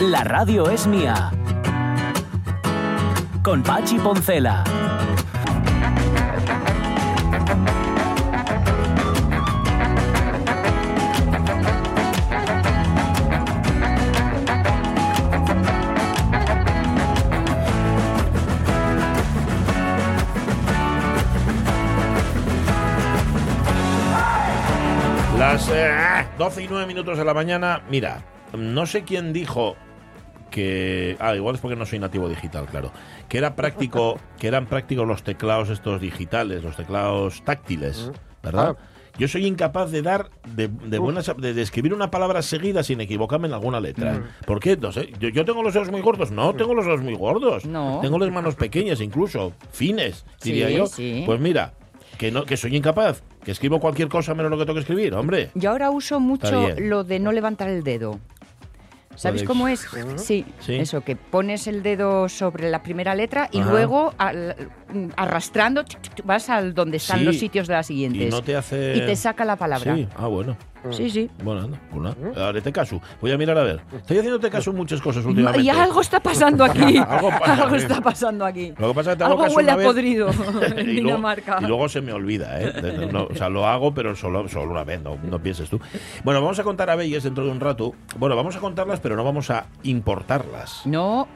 La radio es mía. Con Pachi Poncela. Las eh, 12 y 9 minutos de la mañana. Mira, no sé quién dijo que. Ah, igual es porque no soy nativo digital, claro. Que era práctico, que eran prácticos los teclados estos digitales, los teclados táctiles, ¿verdad? Yo soy incapaz de dar, de, de buenas, de, de escribir una palabra seguida sin equivocarme en alguna letra. ¿Por qué? No sé. Yo, yo tengo los dedos muy gordos. No, tengo los dedos muy gordos. No. Tengo las manos pequeñas, incluso fines, diría Sí, yo. sí. Pues mira, que no, que soy incapaz, que escribo cualquier cosa menos lo que tengo que escribir, hombre. Yo ahora uso mucho lo de no levantar el dedo. ¿Sabes Podéis- cómo es? Sí, Sí. eso, que pones el dedo sobre la primera letra y Ajá. luego al- arrastrando tic, tic, vas al donde están Sí. los sitios de las siguientes. Y no te hace. Y te saca la palabra. Sí, ah, bueno. Sí, sí. Bueno, anda, nada. Haré caso. Voy a mirar a ver. Estoy haciéndote caso en muchas cosas últimamente. Y algo está pasando aquí. Algo pasa, algo sí. está pasando aquí. Lo que pasa es que te hago Algo caso huele una a podrido en y, luego, Dinamarca. y luego se me olvida, ¿eh? No, o sea, lo hago, pero solo, solo una vez, no, no pienses tú. Bueno, vamos a contar abellas dentro de un rato. Bueno, vamos a contarlas, pero no vamos a importarlas. No,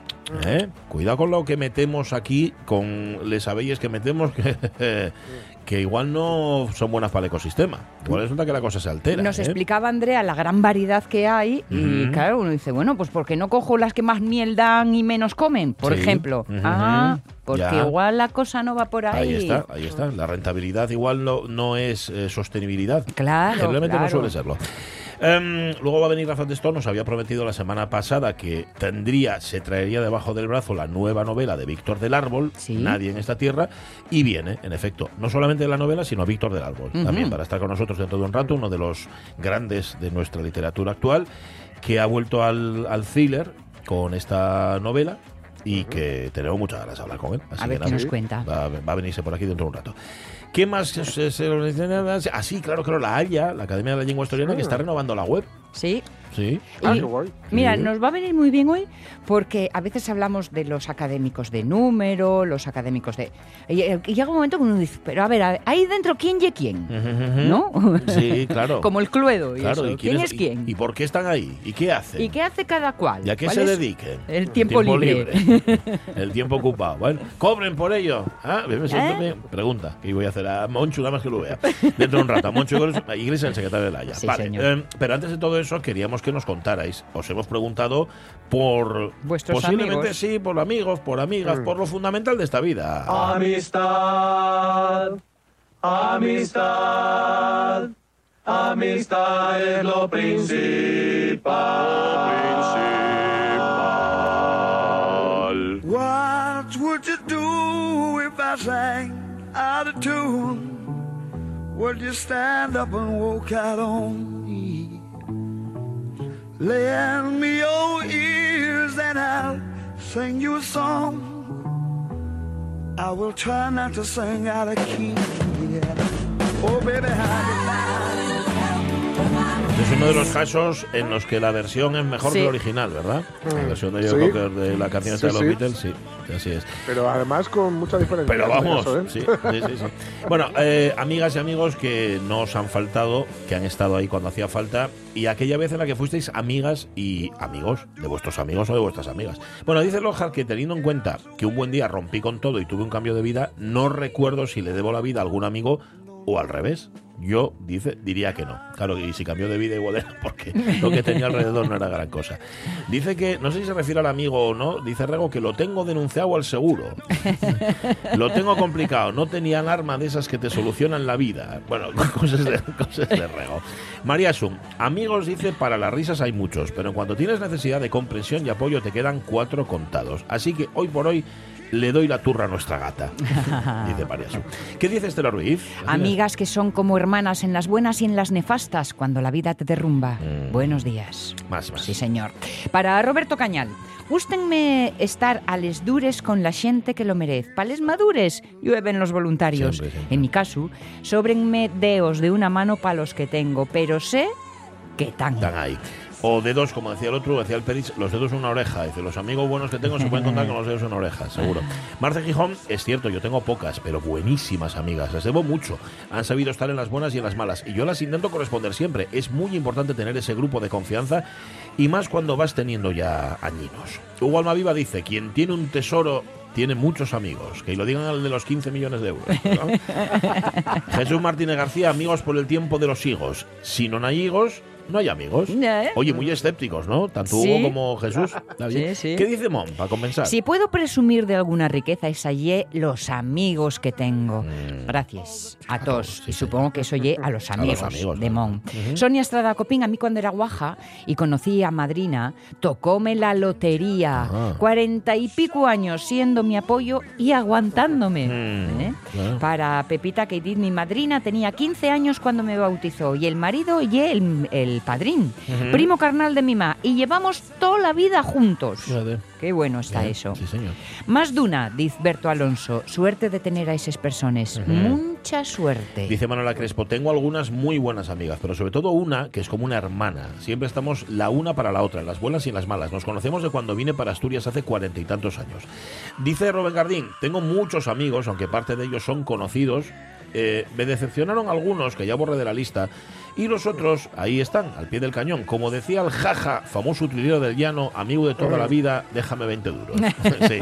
¿eh? Cuidado con lo que metemos aquí, con les abelles que metemos, que, que igual no son buenas para el ecosistema. Igual resulta que la cosa se altera. Nos ¿eh? explicaba Andrea la gran variedad que hay y claro, uno dice, bueno, pues ¿por qué no cojo las que más miel dan y menos comen? Por Sí. ejemplo. Ah, porque Ya. igual la cosa no va por ahí. Ahí está, ahí está. La rentabilidad igual no, no es eh, sostenibilidad. Claro, Generalmente no suele serlo. Em, luego va a venir Rafa Testón, nos había prometido la semana pasada que tendría, se traería debajo del brazo la nueva novela de Víctor del Árbol, Sí. Nadie en esta tierra, y viene, en efecto, no solamente la novela, sino Víctor del Árbol, también para estar con nosotros dentro de un rato, uno de los grandes de nuestra literatura actual, que ha vuelto al, al thriller con esta novela y que tenemos muchas ganas de hablar con él. Así A ver que qué nada, nos cuenta. Va, va a venirse por aquí dentro de un rato. ¿Qué más se, se, se- Ah, sí, claro, claro, la Haya, la Academia de la Lengua Historiana, que está renovando la web. Sí. Sí. Ah, Y- qué guay. Mira, Sí. nos va a venir muy bien hoy porque a veces hablamos de los académicos de número, los académicos de... Y, y llega un momento que uno dice, pero a ver, a- ahí dentro, ¿quién y quién? ¿No? Sí, claro. Como el Cluedo y Claro, eso. ¿y ¿Quién es quién? ¿Y, por qué están ahí? ¿Y qué hacen? ¿Y qué hace cada cual? ¿Y a qué ¿Cuál se dediquen? El tiempo, libre. El tiempo ocupado. Bueno, cobren por ello. Ah, me siento bien. Pregunta, ¿qué voy a hacer a Monchu nada más que lo vea? Dentro de un rato. a Monchu Iglesia, Iglesia, el secretario de la Haya. Sí, vale, eh, pero antes de todo eso, queríamos que nos contarais. Os hemos preguntado por. Vuestros posiblemente amigos. sí, por amigos, por amigas, por lo fundamental de esta vida. Amistad, amistad, amistad es lo principal. What would you do if I sang out of tune? Would you stand up and walk out on? Lend me your ears and I'll sing you a song. I will try not to sing out of key. Yeah. Oh, baby, how Es uno de los casos en los que la versión es mejor Sí. que la original, ¿verdad? La versión de Joe Sí. Cocker de la canción esta de Sí, los sí. Beatles, sí, así es. Pero además con mucha diferencia. Pero este vamos, caso, ¿eh? sí, sí, sí, sí. Bueno, eh, amigas y amigos que no os han faltado, que han estado ahí cuando hacía falta, y aquella vez en la que fuisteis amigas y amigos de vuestros amigos o de vuestras amigas. Bueno, dice Lojar que teniendo en cuenta que un buen día rompí con todo y tuve un cambio de vida, no recuerdo si le debo la vida a algún amigo o al revés. Yo dice, diría que no. Claro, y si cambió de vida igual era porque lo que tenía alrededor no era gran cosa. Dice que, no sé si se refiere al amigo o no, dice Rego que lo tengo denunciado al seguro. lo tengo complicado, no tenía alarma de esas que te solucionan la vida. Bueno, cosas de, cosas de Rego. María Sun, amigos dice, para las risas hay muchos, pero en cuanto tienes necesidad de comprensión y apoyo te quedan cuatro contados. Así que hoy por hoy le doy la turra a nuestra gata. dice María Sun. ¿Qué dice Estela Ruiz? Amigas que son como hermanas en las buenas y en las nefastas cuando la vida te derrumba. Buenos días. Más, más. Sí, señor. Para Roberto Cañal. Gústenme estar a les dures con la xente que lo merez. Pa les madures, llueven los voluntarios. Siempre, siempre. En mi caso, sobrenme deos de una mano pa los que tengo, pero sé que tan. Están ahí. O dedos, como decía el otro, decía el Peris, los dedos en una oreja. Dice, los amigos buenos que tengo se pueden contar con los dedos en una oreja, seguro. Marce Gijón, es cierto, yo tengo pocas, pero buenísimas amigas. Les debo mucho. Han sabido estar en las buenas y en las malas. Y yo las intento corresponder siempre. Es muy importante tener ese grupo de confianza y más cuando vas teniendo ya añinos. Hugo Almaviva dice, quien tiene un tesoro tiene muchos amigos. Que lo digan al de los 15 millones de euros. ¿no? Jesús Martínez García, amigos por el tiempo de los higos. Si no hay higos, no hay amigos. ¿Eh? Oye, muy escépticos, ¿no? Tanto Sí. Hugo como Jesús. Sí, sí. ¿Qué dice Mon, para compensar? Si puedo presumir de alguna riqueza es allí los amigos que tengo. Gracias a todos. Mm. sí, y supongo que eso oye a los A los amigos, amigos, de ¿no? Mon. Sonia Estrada Copín, a mí cuando era guaja y conocí a Madrina, tocóme la lotería. Ah. Cuarenta y pico años siendo mi apoyo y aguantándome. Mm, ¿eh? Para Pepita Keitit, mi madrina, tenía 15 años cuando me bautizó y el marido y el, el padrín, primo carnal de mi ma, y llevamos toda la vida juntos. Fíjate. Qué bueno está eso. Sí, señor. Más duna, dice Berto Alonso. Suerte de tener a esas personas. Mucha suerte. Dice Manuela Crespo, tengo algunas muy buenas amigas, pero sobre todo una que es como una hermana. Siempre estamos la una para la otra, en las buenas y en las malas. Nos conocemos de cuando vine para Asturias hace cuarenta y tantos años. Dice Rubén Gardín, tengo muchos amigos, aunque parte de ellos son conocidos. Eh, me decepcionaron algunos, que ya borré de la lista, y los otros ahí están, al pie del cañón. Como decía el Jaja, famoso utilero del llano, amigo de toda la vida, déjame 20 duros. Sí.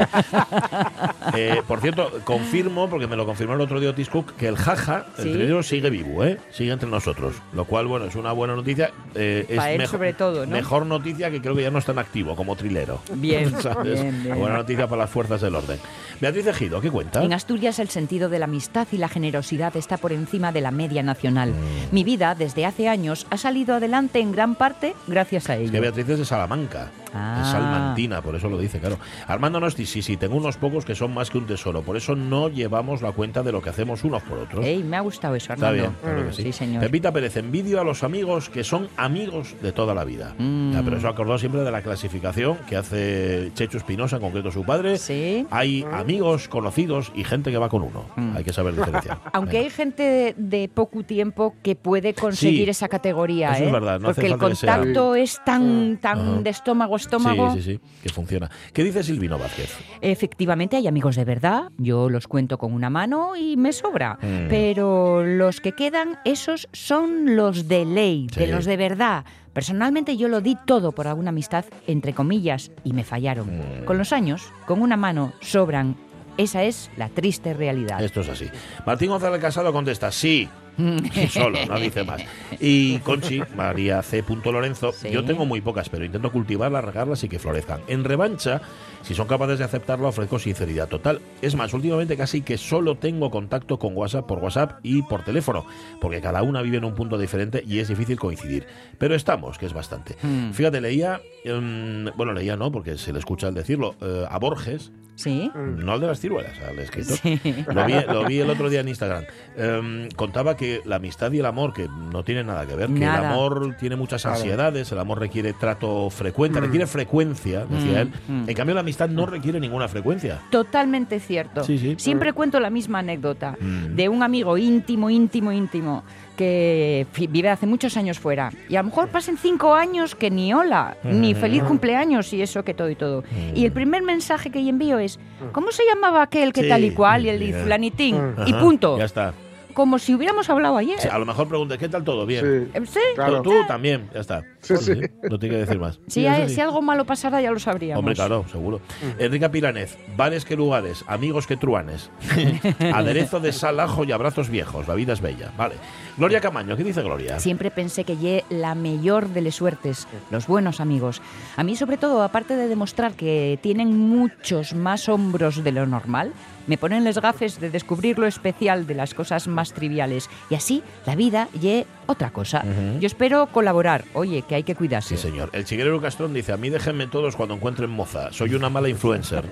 Eh, por cierto, confirmo, porque me lo confirmó el otro día Otis Cook, que el Jaja, el Sí. trineo, sigue vivo, ¿eh? Sigue entre nosotros. Lo cual, bueno, es una buena noticia. Eh, es él mejo- sobre todo, ¿no? Mejor noticia que creo que ya no es tan activo como trilero. Bien, ¿Sabes? bien, bien. Buena noticia para las fuerzas del orden. Beatriz Ejido, ¿qué cuenta? En Asturias el sentido de la amistad y la generosidad está por encima de la media nacional. Mi vida, desde hace años, ha salido adelante en gran parte gracias a Es que ello. Beatriz es de Salamanca. Ah. Es salmantina, por eso lo dice, claro. Armando Nosti, sí, sí, tengo unos pocos que son más que un tesoro. Por eso no llevamos la cuenta de lo que hacemos unos por otros. Ey, me ha gustado eso, Está Armando. bien, claro que sí. Sí, señor. Pepita Pérez, envidio a los amigos que son amigos de toda la vida. Mm. Ya, pero eso acordó siempre de la clasificación que hace Checho Espinosa, en concreto su padre. Sí. Hay amigos, conocidos y gente que va con uno. Mm. Hay que saber diferenciar. Aunque Venga. hay gente de, de poco tiempo que puede conseguir Sí, esa categoría, eso ¿eh? es verdad, no hace Porque el falta que sea- contacto es tan, tan de estómago estómago. Sí, sí, sí, que funciona. ¿Qué dice Silvino Vázquez? Efectivamente, hay amigos de verdad, yo los cuento con una mano y me sobra. Mm. Pero los que quedan, esos son los de ley, de los de verdad. Personalmente yo lo di todo por alguna amistad, entre comillas, y me fallaron. Mm. Con los años, con una mano, sobran. Esa es la triste realidad. Esto es así. Martín González Casado contesta, sí. Solo, no dice más. Y Conchi, María C. Lorenzo, Sí. yo tengo muy pocas, pero intento cultivarlas, regarlas y que florezcan. En revancha, si son capaces de aceptarlo, ofrezco sinceridad total. Es más, últimamente casi que solo tengo contacto con WhatsApp por WhatsApp y por teléfono, porque cada una vive en un punto diferente y es difícil coincidir. Pero estamos, que es bastante. Hmm. Fíjate, leía, em, bueno, leía no, porque se le escucha al decirlo, eh, a Borges, ¿Sí? no al de las ciruelas, al escritor. Sí. Lo vi, lo vi el otro día en Instagram. Em, contaba que la amistad y el amor, que no tienen nada que ver, que el amor tiene muchas ansiedades, el amor requiere trato frecuente, requiere frecuencia, decía él. mm. En cambio, la amistad no requiere ninguna frecuencia. Totalmente cierto. Sí, sí. Siempre cuento la misma anécdota Mm. de un amigo íntimo, íntimo, íntimo, que vive hace muchos años fuera. Y a lo mejor pasen cinco años que ni hola, ni Mm. feliz cumpleaños y eso que todo y todo. Y el primer mensaje que yo envío es, ¿cómo se llamaba aquel que Sí, tal y cual? Y él dice, flanitín. Y punto. Ya está. Como si hubiéramos hablado ayer. Sí, a lo mejor pregunte, ¿qué tal todo? Bien. Sí, Eh, ¿Sí? claro. Tú también, ya está. Sí, sí. No tiene que decir más. Si, Sí, eso hay- sí. si algo malo pasara, ya lo sabríamos. Hombre, claro, seguro. Enrique Piranez, bares que lugares, amigos que truanes. Aderezo de sal, ajo y abrazos viejos. La vida es bella. Vale. Gloria Camaño, ¿qué dice Gloria? Siempre pensé que lle la mayor de las suertes, los buenos amigos. A mí, sobre todo, aparte de demostrar que tienen muchos más hombros de lo normal, me ponen les gafes de descubrir lo especial de las cosas más triviales. Y así, la vida lle otra cosa. Yo espero colaborar. Oye, que hay que cuidarse. Sí, señor. El chiguerero Castrón dice, a mí déjenme todos cuando encuentren moza. Soy una mala influencer.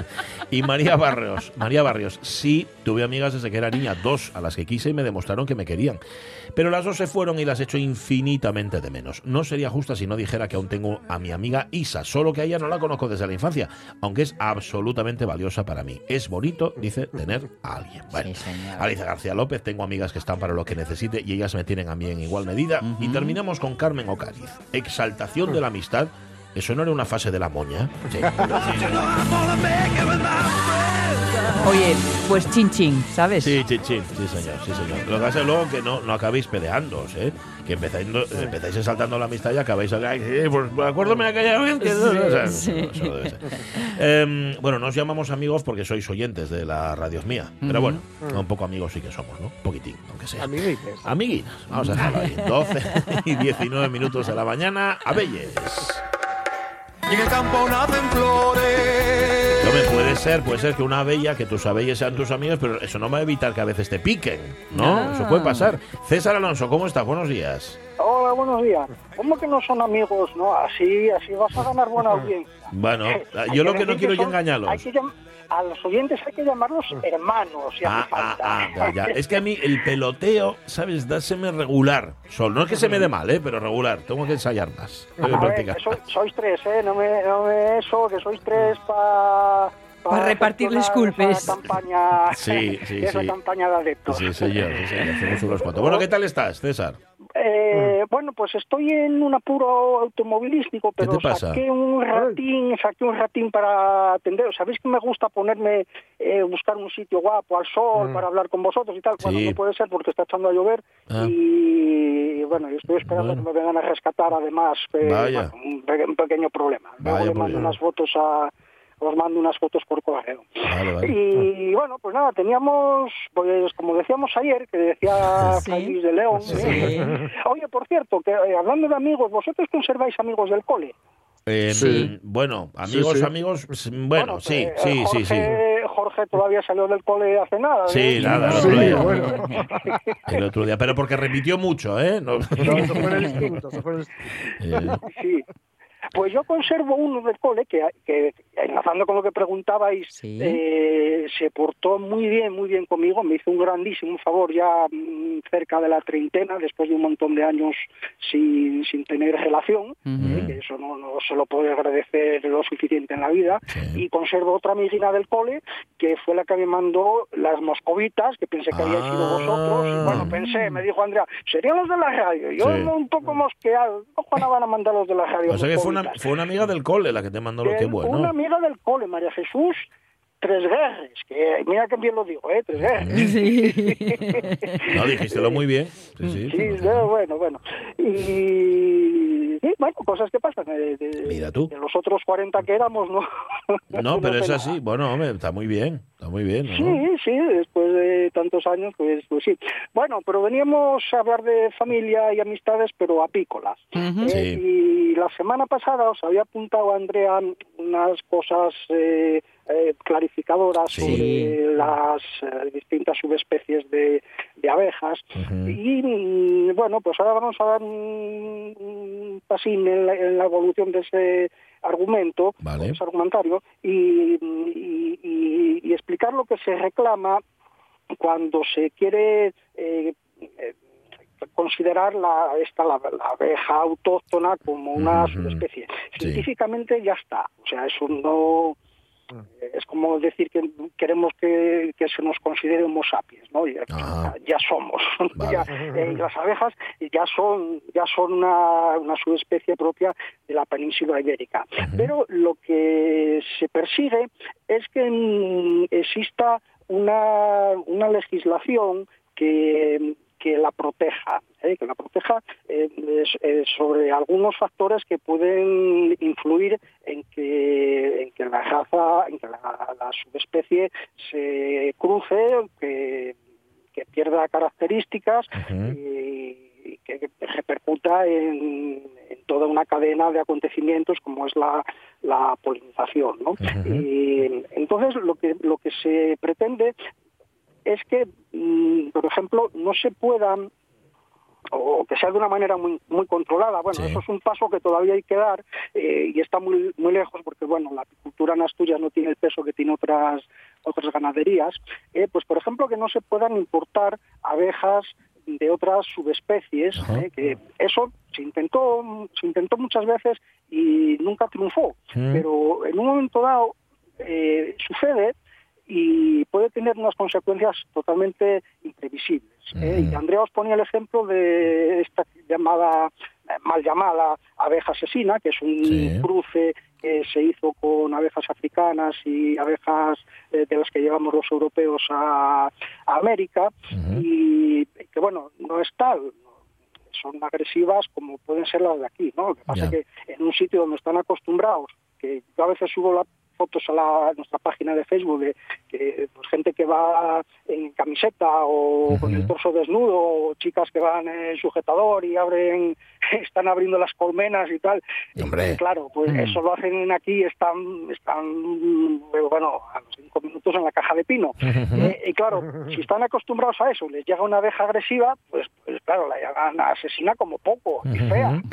y María Barrios, María Barrios, sí, tuve amigas desde que era niña, dos a las que quise y me demostraron que me querían. Pero las dos se fueron y las echo infinitamente de menos. No sería justa si no dijera que aún tengo a mi amiga Isa, solo que a ella no la conozco desde la infancia, aunque es absolutamente valiosa para mí. Es bonito, dice, tener a alguien. Bueno, Sí. Alicia García López, tengo amigas que están para lo que necesite y ellas me tienen a mí en igual medida. Y terminamos con Carmen Ocariz. Exaltación de la amistad. ¿Eso no era una fase de la moña? Sí. Oye, pues chin chin, ¿sabes? Sí, sí, sí, sí, señor, sí, señor. Lo que pasa es luego que no, no acabéis peleándoos, ¿eh? Que empezáis, no- empezáis exaltando la amistad y acabáis... Ay, pues aquella vez que... o sea, Sí, no, debe ser. Em, bueno, no os llamamos amigos porque sois oyentes de la radio mía. Pero bueno, un poco amigos sí que somos, ¿no? Un poquitín, aunque sea. Amiguites. Amiguinas, vamos a dejarlo ahí. 12 y 19 minutos de la mañana. Abelles. Y en el campo nacen flores. No me puede ser, puede ser que una abella, que tus abelles sean tus amigos, pero eso no va a evitar que a veces te piquen, ¿no? Ah. Eso puede pasar. César Alonso, ¿cómo estás? Buenos días. Hola, buenos días. ¿Cómo que no son amigos? No, así, así vas a ganar buena audiencia. Bueno, yo lo que no quiero es engañarlos. hay que llam- a los oyentes hay que llamarlos hermanos, si Ah, hace ah, falta. ah, ya, ya. Es que a mí el peloteo, ¿sabes? Dáseme regular. Sol. No es que se me dé mal, ¿eh? Pero regular. Tengo que ensayar más. Tengo que A ver, que sois tres, ¿eh? No me, no me eso, que sois tres para... Pa repartirles culpes. campaña, Sí, sí, esa sí. campaña de adeptos. Sí, señor, sí, señor. Hacemos unos cuantos. Bueno, ¿qué tal estás, César? Eh, bueno, pues estoy en un apuro automovilístico, pero te pasa? saqué un ratín, saqué un ratín para atender. Sabéis que me gusta ponerme, eh, buscar un sitio guapo al sol para hablar con vosotros y tal. Bueno, Sí. no puede ser porque está echando a llover Ah. y bueno, yo estoy esperando Bueno. que me vengan a rescatar. Además, eh, bueno, un, pe- un pequeño problema. Luego Vaya le mando unas fotos a os mando unas fotos por correo. Vale, vale. Y bueno, pues nada, teníamos, pues como decíamos ayer, que decía Sí. De León, Sí. ¿eh? Oye, por cierto, que eh, hablando de amigos, ¿vosotros conserváis amigos del cole? Eh, Sí. Bueno, amigos, Sí, sí. amigos, bueno, sí, eh, sí, sí, sí. Jorge, todavía salió del cole hace nada. Sí, nada, el Sí, otro día. bueno. El otro día. Pero porque repitió mucho, ¿eh? No- No, eso fue el instinto, eso fue el instinto. Eh, Sí. Pues yo conservo uno del cole que, que enlazando con lo que preguntabais, Sí. eh, se portó muy bien, muy bien conmigo, me hizo un grandísimo favor ya mm, cerca de la treintena, después de un montón de años sin, sin tener relación, eh, que eso no, no se lo puede agradecer lo suficiente en la vida, Sí. y conservo otra amiguina del cole que fue la que me mandó las moscovitas, que pensé que habíais sido Ah. vosotros, y bueno, pensé, me dijo Andrea, serían los de la radio, yo Sí. un poco mosqueado, ¿cómo van a mandar los de la radio? o sea que fue una, fue una amiga del cole la que te mandó lo que bueno. Una amiga del cole, María Jesús Tres Guerres, que mira que bien lo digo, ¿eh? Tres Guerres. Sí. No, dijistelo muy bien. Sí, sí. Sí, no, bueno, bueno. Y sí, bueno, cosas que pasan. eh, de, Mira tú. de los otros 40 que éramos, ¿no? No, pero es así. nada. Bueno, hombre, está muy bien. Está muy bien. ¿no? Sí, sí, después de tantos años, pues, pues sí. Bueno, pero veníamos a hablar de familia y amistades, pero apícolas. Eh, Sí. Y la semana pasada os había apuntado, Andrea, unas cosas eh, eh, clarificadoras Sí. sobre las eh, distintas subespecies de, de abejas. Y mm, bueno, pues ahora vamos a dar un, un pasín en la, en la evolución de ese argumento, Vale. ese argumentario, y, y- y- y explicar lo que se reclama cuando se quiere eh, eh, considerar la, esta, la, la abeja autóctona como una subespecie. Sí. Científicamente ya está. O sea, eso no es como decir que queremos que, que se nos considere homo sapiens, ¿no? Ya, Ajá. ya somos. Vale. Ya, eh, las abejas ya son ya son una, una subespecie propia de la península ibérica. Pero lo que se persigue es que mm, exista una, una legislación que que la proteja, ¿eh? que la proteja eh, eh, sobre algunos factores que pueden influir en que, en que la raza, en que la, la subespecie se cruce, que, que pierda características y, y que repercuta en, en toda una cadena de acontecimientos como es la, la polinización. ¿no? Y entonces lo que, lo que se pretende es que, mm, por ejemplo, no se puedan o que sea de una manera muy muy controlada. Bueno, Sí. eso es un paso que todavía hay que dar eh, y está muy muy lejos porque bueno, la apicultura en Asturias no tiene el peso que tiene otras otras ganaderías. Eh, pues por ejemplo que no se puedan importar abejas de otras subespecies, eh, que eso se intentó se intentó muchas veces y nunca triunfó. Mm. Pero en un momento dado eh, sucede y puede tener unas consecuencias totalmente imprevisibles. ¿eh? Y Andrea os ponía el ejemplo de esta llamada, eh, mal llamada abeja asesina, que es un Sí. cruce que se hizo con abejas africanas y abejas eh, de las que llevamos los europeos a, a América, y que bueno, no es tal, son agresivas como pueden ser las de aquí, ¿no? Lo que pasa es que en un sitio donde están acostumbrados, que yo a veces subo las fotos a, la, a nuestra página de Facebook de pues, gente que va en camiseta o con el torso desnudo, o chicas que van en sujetador y abren, están abriendo las colmenas y tal. Hombre. Y claro, pues Mm. eso lo hacen aquí, están, están bueno, a los cinco minutos en la caja de pino. Eh, y claro, si están acostumbrados a eso, les llega una abeja agresiva, pues, pues claro, la llaman asesina como poco, y fea.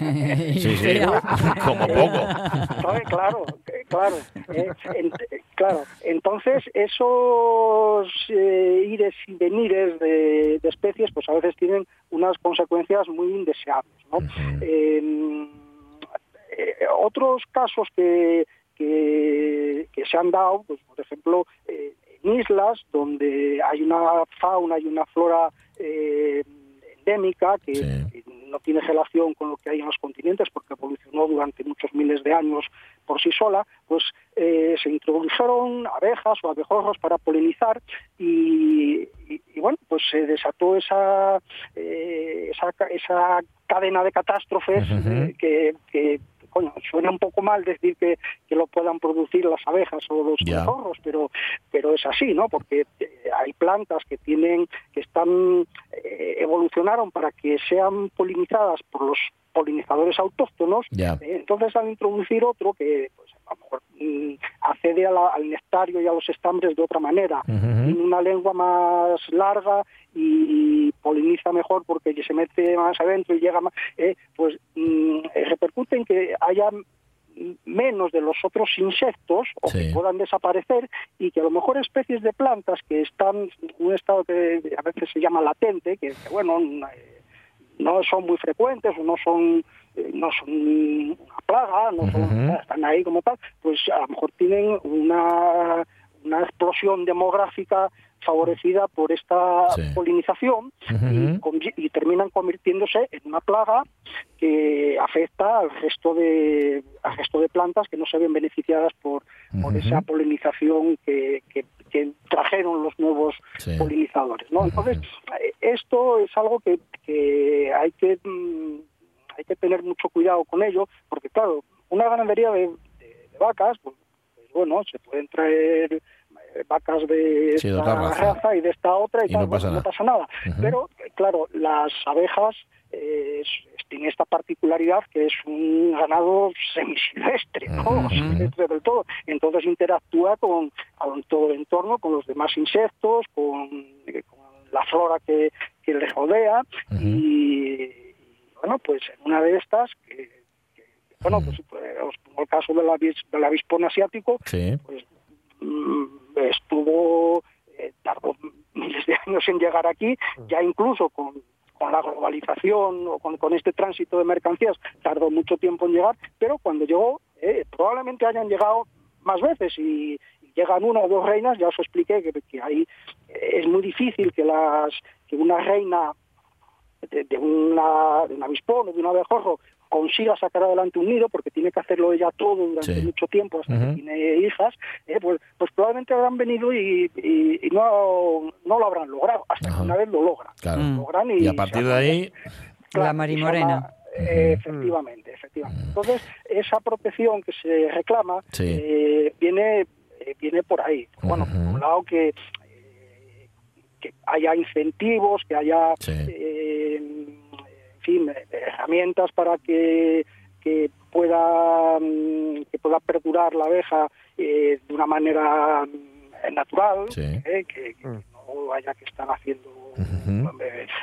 Sí, sí, como poco. Claro, eh, claro, eh, en- eh, claro. Entonces, esos eh, ires y venires de, de especies, pues a veces tienen unas consecuencias muy indeseables, ¿no? Eh, eh, otros casos que, que, que se han dado, pues por ejemplo, eh, en islas donde hay una fauna y una flora eh, endémica que, Sí. que no tiene relación con lo que hay en los continentes porque evolucionó durante muchos miles de años por sí sola, pues eh, se introdujeron abejas o abejorros para polinizar y, y- y, bueno, pues se desató esa, eh, esa, esa cadena de catástrofes eh, que, que, coño, suena un poco mal decir que, que lo puedan producir las abejas o los abejorros, pero, pero es así, ¿no? Porque eh, hay plantas que tienen, que están, eh, evolucionaron para que sean polinizadas por los polinizadores autóctonos, Ya. eh, entonces al introducir otro que pues, a lo mejor mm, accede a la- al nectario y a los estambres de otra manera, Ujú. tiene una lengua más larga y poliniza mejor porque se mete más adentro y llega más, eh, pues mm, eh, repercute en que haya menos de los otros insectos o Sí. que puedan desaparecer y que a lo mejor especies de plantas que están en un estado que a veces se llama latente, que, que, bueno, eh, no son muy frecuentes o no son eh, no son una plaga, no son- están ahí como tal, pues a lo mejor tienen una, una explosión demográfica favorecida por esta Sí. polinización y, Ujú. convi- y terminan convirtiéndose en una plaga que afecta al resto de al resto de plantas que no se ven beneficiadas por, por esa polinización que, que- que trajeron los nuevos Sí. polinizadores. ¿no? Entonces, esto es algo que, que hay que mm, hay que tener mucho cuidado con ello, porque claro, una ganadería de, de- de vacas, pues, pues, bueno, se pueden traer vacas de Sí, esta raza. y de esta otra y, Y tal, no pasa bueno, nada. no pasa nada. Pero, eh, claro, las abejas eh, tiene esta particularidad que es un ganado semisilvestre, ¿no? Ujú. Silvestre del todo. Entonces interactúa con, con todo el entorno, con los demás insectos, con, eh, con la flora que, que le rodea y, y, bueno, pues en una de estas, que, que, bueno, pues eh, os pongo el caso del avispón asiático, Sí. pues mm, estuvo eh, tardó miles de años en llegar aquí, ya incluso con, con la globalización o con, con este tránsito de mercancías tardó mucho tiempo en llegar, pero cuando llegó eh, probablemente hayan llegado más veces y, y llegan una o dos reinas, ya os expliqué que, que ahí eh, es muy difícil que las que una reina de, de una, de un avispón o de un abejorro consiga sacar adelante un nido, porque tiene que hacerlo ella todo durante Sí. mucho tiempo hasta que tiene hijas, eh, pues, pues probablemente habrán venido y, y- y no, no lo habrán logrado, hasta que una vez lo logran. Claro. Mm. Logran Y a partir de ahí, Claro, La marimorena. eh, efectivamente, efectivamente. Entonces, esa protección que se reclama Sí. eh, viene, eh, viene por ahí. Bueno, por un lado que, eh, que haya incentivos, que haya, Sí. Herramientas para que que pueda mm, que pueda perdurar la abeja eh, de una manera mm, natural, Sí. eh, que, que no haya que estar haciendo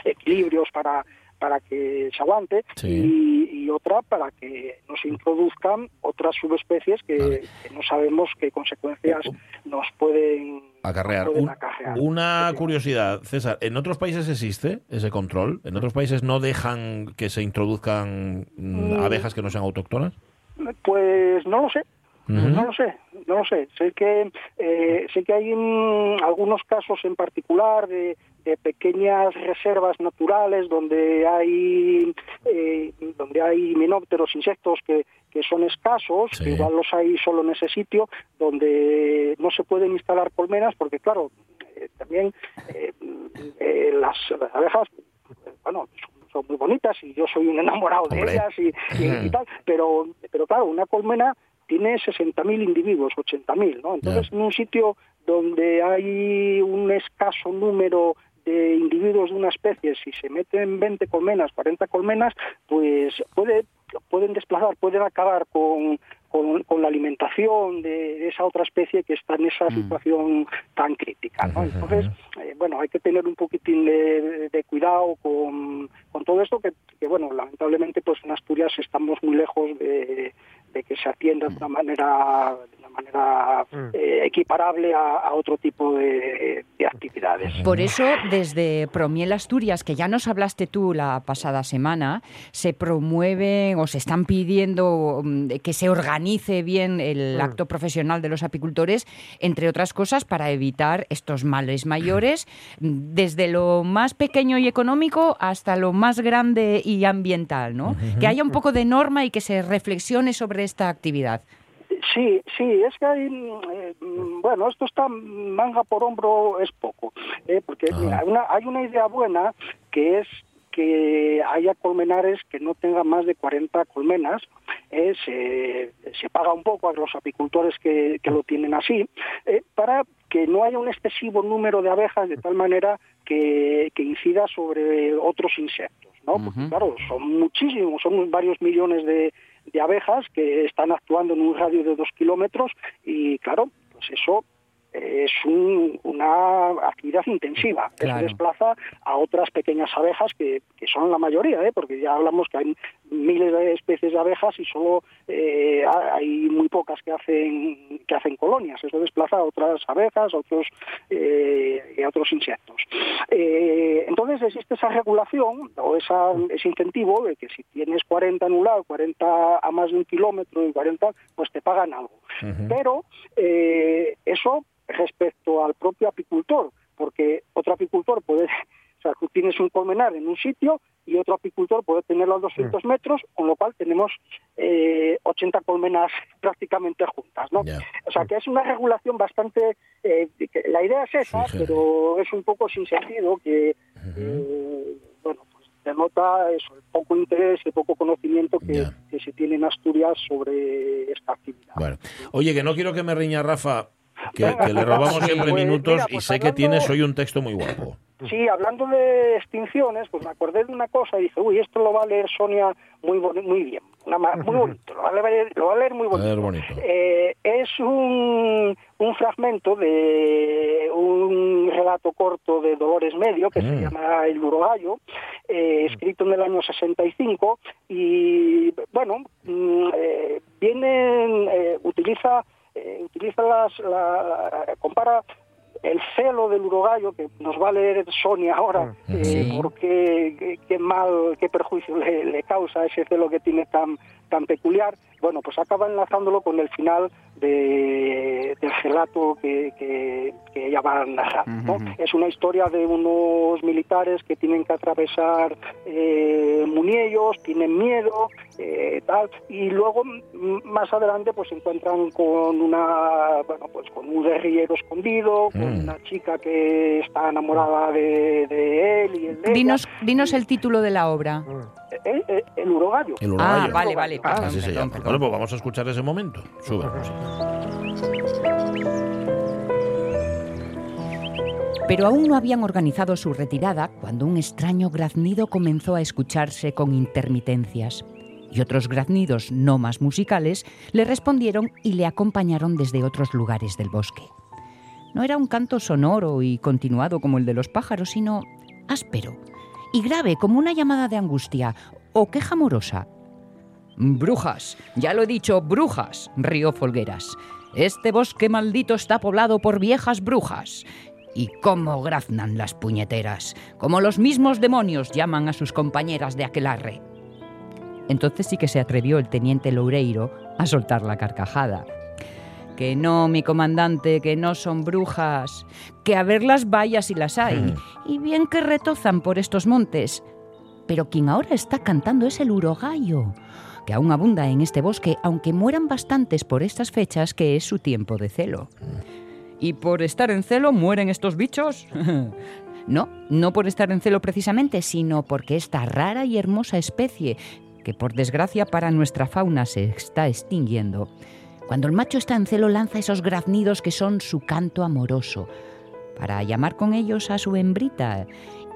equilibrios para para que se aguante Sí. y, y otra para que no se introduzcan otras subespecies que, Vale. que no sabemos qué consecuencias nos pueden acarrear. nos pueden Un- acarrear. una Sí. curiosidad, César, ¿en otros países existe ese control? ¿En otros países no dejan que se introduzcan mm, Mm. abejas que no sean autóctonas? Pues no lo sé. No lo sé, no lo sé. Sé que eh, sé que hay mm, algunos casos en particular de, pequeñas reservas naturales donde hay eh, donde hay himenópteros, insectos que, que son escasos, Sí. que igual los hay solo en ese sitio, donde no se pueden instalar colmenas porque claro, eh, también eh, eh, las, las abejas, bueno, son- muy bonitas y yo soy un enamorado de ellas y, y- y tal, pero, pero claro, una colmena tiene 60.000 individuos, 80.000, ¿no? Entonces, en un sitio donde hay un escaso número individuos de una especie, si se meten 20 colmenas, 40 colmenas, pues puede, pueden desplazar, pueden acabar con, con, con la alimentación de, esa otra especie que está en esa situación tan crítica. Entonces, eh, bueno, hay que tener un poquitín de, de cuidado con, con todo esto, que, que, bueno, lamentablemente, pues en Asturias estamos muy lejos de, de que se atienda de una manera, de una manera eh, equiparable a, a otro tipo de, de actividades. Por eso, desde Promiel Asturias, que ya nos hablaste tú la pasada semana, se promueven o se están pidiendo mm, que se organice bien el acto profesional de los apicultores, entre otras cosas, para evitar estos males mayores, mm, desde lo más pequeño y económico hasta lo más grande y ambiental, ¿no? Que haya un poco de norma y que se reflexione sobre esta actividad. Sí, sí, es que hay, mm, eh, bueno, esto está manga por hombro es poco, eh, porque mira, hay una, hay una idea buena que es que haya colmenares que no tengan más de 40 colmenas, eh, se, se paga un poco a los apicultores que, que lo tienen así, eh, para que no haya un excesivo número de abejas de tal manera que, que incida sobre otros insectos, ¿no? Porque claro, son muchísimos, son varios millones de, de abejas que están actuando en un radio de dos kilómetros y claro, pues eso es un- una actividad intensiva. Claro. Eso desplaza a otras pequeñas abejas que, que son la mayoría, ¿eh? porque ya hablamos que hay miles de especies de abejas y solo eh, hay muy pocas que hacen que hacen colonias. Eso desplaza a otras abejas, a otros eh, y a otros insectos. Eh, entonces existe esa regulación o esa, ese incentivo de que si tienes 40 en un lado, 40 a más de un kilómetro y 40, pues te pagan algo. Pero eh, eso respecto al propio apicultor, porque otro apicultor puede, o sea, tú tienes un colmenar en un sitio y otro apicultor puede tenerlo a 200 metros, con lo cual tenemos eh, 80 colmenas prácticamente juntas, ¿no? O sea, que es una regulación bastante... eh, que la idea es esa, Sí, sí. pero es un poco sin sentido que, eh, bueno, pues denota eso, el poco interés, el poco conocimiento que, que se tiene en Asturias sobre esta actividad. Bueno, oye, que no quiero que me riña Rafa, que, que le robamos sí, siempre pues, minutos mira, y pues sé que hablando- tienes hoy un texto muy guapo. Sí, hablando de extinciones, pues me acordé de una cosa y dije, uy, esto lo va a leer Sonia muy muy bien, una muy bonito, lo va a leer, lo va a leer muy A bonito. ver, bonito. Eh, es un, un fragmento de un relato corto de Dolores Medio que se Mm. llama El Urogallo, eh, escrito en el año 65 y bueno, mm, eh, viene, eh, utiliza, eh, utiliza las, la- la- compara el celo del urogallo, que nos va a leer Sonia ahora, eh, Sí. porque qué, qué mal, qué perjuicio le, le causa ese celo que tiene tan, tan peculiar, bueno, pues acaba enlazándolo con el final de, del relato que, que, que ella va a narrar. ¿no? Es una historia de unos militares que tienen que atravesar eh, Muniellos, tienen miedo, eh, tal, y luego más adelante pues se encuentran con una, bueno, pues con un guerrillero escondido, con Mm. una chica que está enamorada de, de él y él de ella. Dinos, dinos el título de la obra. Eh, eh, el urogallo. El Ah, urogallo. vale, vale. Ah, perdón, Así se perdón, llama. perdón. Bueno, pues vamos a escuchar ese momento. Sube la música. Pero aún no habían organizado su retirada cuando un extraño graznido comenzó a escucharse con intermitencias. Y otros graznidos no más musicales le respondieron y le acompañaron desde otros lugares del bosque. No era un canto sonoro y continuado como el de los pájaros, sino áspero y grave como una llamada de angustia o queja amorosa. Brujas, ya lo he dicho, brujas, rió Folgueras. Este bosque maldito está poblado por viejas brujas. Y cómo graznan las puñeteras, como los mismos demonios llaman a sus compañeras de aquelarre. Entonces sí que se atrevió el teniente Loureiro a soltar la carcajada. Que no, mi comandante, que no son brujas, que a ver las vallas y las hay, y bien que retozan por estos montes. Pero quien ahora está cantando es el urogallo, que aún abunda en este bosque, aunque mueran bastantes por estas fechas, que es su tiempo de celo. ¿Y por estar en celo mueren estos bichos? no, no por estar en celo precisamente, sino porque esta rara y hermosa especie, que por desgracia para nuestra fauna se está extinguiendo, cuando el macho está en celo lanza esos graznidos que son su canto amoroso, para llamar con ellos a su hembrita,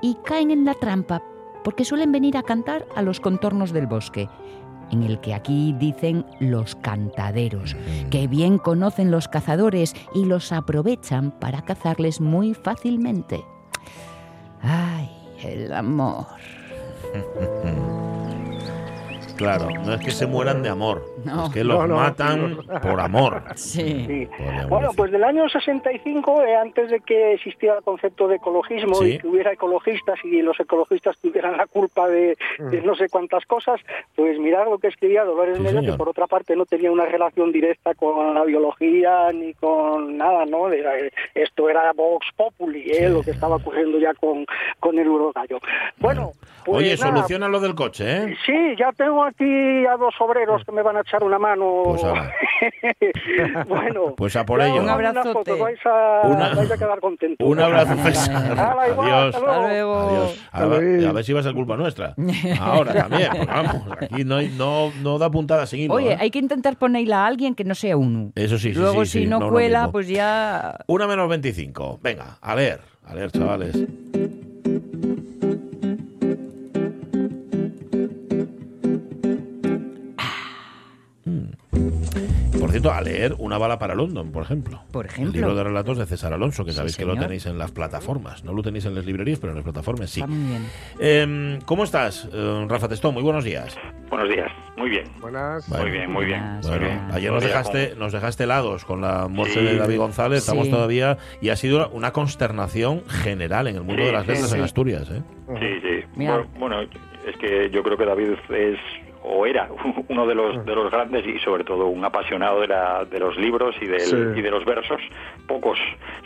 y caen en la trampa, porque suelen venir a cantar a los contornos del bosque, en el que aquí dicen los cantaderos, que bien conocen los cazadores y los aprovechan para cazarles muy fácilmente. Ay, el amor. Claro, no es que se mueran de amor, No. es que los No, no, matan por amor. Sí. Sí. Bueno, decir. pues del año 65, eh, antes de que existiera el concepto de ecologismo Sí. y que hubiera ecologistas y los ecologistas tuvieran la culpa de, de no sé cuántas cosas, pues mirad lo que escribía Dolores Sí, que por otra parte no tenía una relación directa con la biología ni con nada, ¿no? Era- esto era Vox Populi, eh, lo que estaba ocurriendo ya con, con el urogallo. Bueno, pues Oye, nada, soluciona lo del coche, ¿eh? Sí, ya tengo aquí a dos obreros que me van a echar una mano. Pues ahora. bueno, Pues a por ello. Un foto, vais, a, Una- vais a quedar contentos. Un abrazo, César. Adiós. hasta luego. Adiós. A ver si va a ser culpa nuestra. Ahora también. porque vamos, aquí no, hay- no, no da puntada sin hilo. Oye, ¿eh? hay que intentar ponerla a alguien que no sea uno. Eso sí, sí, Luego, sí, si sí, no, no cuela, pues ya. Una menos 25. Venga, a ver, a ver, chavales. A leer Una bala para London, por ejemplo. Por El ejemplo. libro de relatos de César Alonso, que Sí, sabéis que lo tenéis en las plataformas. No lo tenéis en las librerías, pero en las plataformas sí. Está muy bien. Em, ¿Cómo estás, eh, Rafa Testón? Muy buenos días. Buenos días, muy bien. Buenas. Bueno. Muy bien, muy bien. Buenas, Bueno, buenas. ayer nos dejaste, nos dejaste helados con la muerte Sí. de David González. Estamos Sí. todavía. Y ha sido una consternación general en el mundo Sí, de las letras sí. en Asturias. ¿eh? Sí, sí. Bueno, bueno, es que yo creo que David es o era uno de los de los grandes y sobre todo un apasionado de, la, de los libros y, del, Sí. y de los versos. Pocos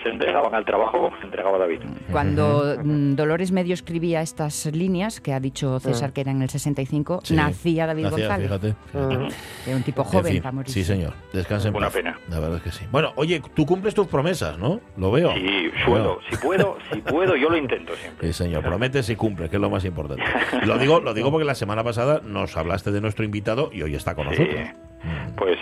se entregaban al trabajo como se entregaba David. Cuando mm, Dolores Medio escribía estas líneas, que ha dicho César que era en el 65, Sí. nacía David Nacía, González. fíjate. fíjate. Era un tipo En joven fin, para morir. sí, señor. Descansa en Una paz. pena. La verdad es que sí. Bueno, oye, tú cumples tus promesas, ¿no? Lo veo. Sí, Lo suelo. veo. Si puedo, si puedo, yo lo intento siempre. Sí, señor, prometes y cumples, que es lo más importante. Lo digo, lo digo porque la semana pasada nos hablaste de nuestro invitado y hoy está con Sí. nosotros. Mm. Pues,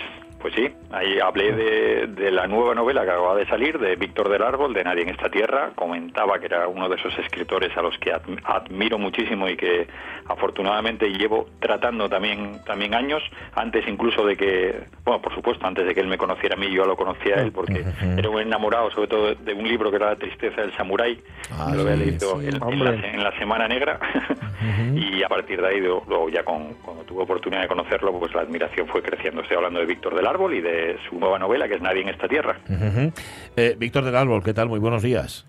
pues sí, ahí hablé de, de la nueva novela que acaba de salir, de Víctor del Árbol, de Nadie en esta tierra. Comentaba que era uno de esos escritores a los que adm- admiro muchísimo y que afortunadamente llevo tratando también, también años, antes incluso de que, bueno, por supuesto, antes de que él me conociera a mí, yo ya lo conocía a él, porque era un enamorado sobre todo de un libro que era La tristeza del samurái, Ah, que lo había leído sí. en, la, en la Semana Negra, y a partir de ahí, luego luego ya con, cuando tuve oportunidad de conocerlo, pues la admiración fue creciendo. Estoy hablando de Víctor del Árbol y de su nueva novela, que es Nadie en esta tierra. Eh, Víctor del Árbol, ¿qué tal? Muy buenos días.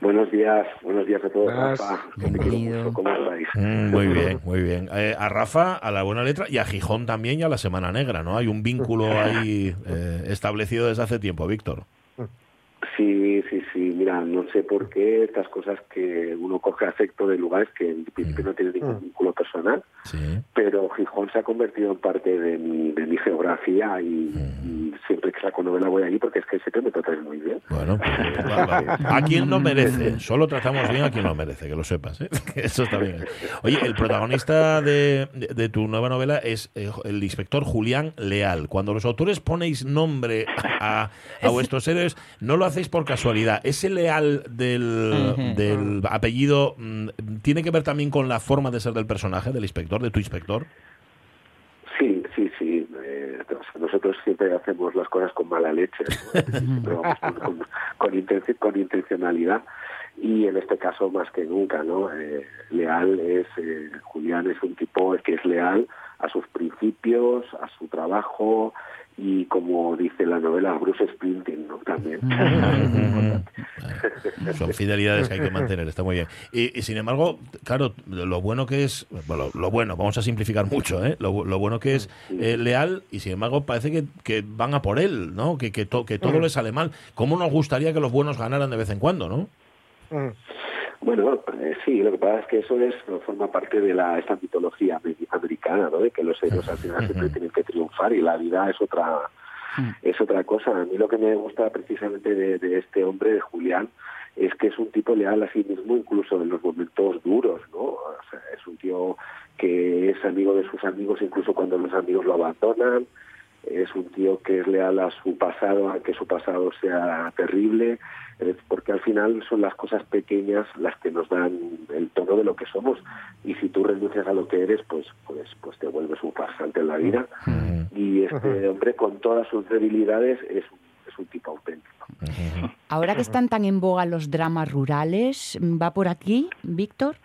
Buenos días, buenos días a todos. Rafa. Bienvenido. ¿Cómo estáis? Mm, Muy bien, muy bien. Eh, a Rafa, a la buena letra, y a Gijón también y a la Semana Negra, ¿no? Hay un vínculo ahí eh, establecido desde hace tiempo, Víctor. Sí, sí, sí. Mira, no sé por qué estas cosas que uno coge afecto de lugares que en principio no tienen ningún vínculo personal, Sí. pero Gijón se ha convertido en parte de mi, de mi geografía y, y siempre que saco novela voy allí porque es que siempre me tratáis muy bien. Bueno, pues, a quien lo merece. Solo tratamos bien a quien lo merece, que lo sepas. ¿eh? Eso está bien. Oye, el protagonista de, de- de tu nueva novela es eh, el inspector Julián Leal. Cuando los autores ponéis nombre a, a vuestros héroes, no lo hacéis por casualidad. Ese Leal del, apellido mm, tiene que ver también con la forma de ser del personaje, del inspector, de tu inspector. Sí, sí, sí. eh, nos- nosotros siempre hacemos las cosas con mala leche, ¿no? Siempre vamos con, con- con intenci- con intencionalidad y en este caso más que nunca, ¿no? Eh, leal es, eh, Julián es un tipo que es leal a sus principios, a su trabajo y como dice la novela, Bruce Springsteen, ¿no? También. Son fidelidades que hay que mantener, está muy bien. Y, y, sin embargo, claro, lo bueno que es, bueno, lo bueno, vamos a simplificar mucho, ¿eh? lo, lo bueno que es eh, leal y sin embargo parece que, que van a por él, ¿no? Que, que, to- que todo le sale mal. ¿Cómo nos gustaría que los buenos ganaran de vez en cuando, no? Mm. Bueno, eh, sí, lo que pasa es que eso es forma parte de la esta mitología ame- americana, ¿no? De que los héroes al final siempre tienen que triunfar y la vida es otra es otra cosa. A mí lo que me gusta precisamente de, de este hombre, de Julián, es que es un tipo leal a sí mismo incluso en los momentos duros, ¿no? O sea, es un tío que es amigo de sus amigos incluso cuando los amigos lo abandonan. Es un tío que es leal a su pasado, aunque su pasado sea terrible, eh, porque al final son las cosas pequeñas las que nos dan el tono de lo que somos. Y si tú renuncias a lo que eres, pues, pues, pues te vuelves un farsante en la vida. Y este hombre, con todas sus debilidades, es un, es un tipo auténtico. Ahora que están tan en boga los dramas rurales, ¿va por aquí, Víctor?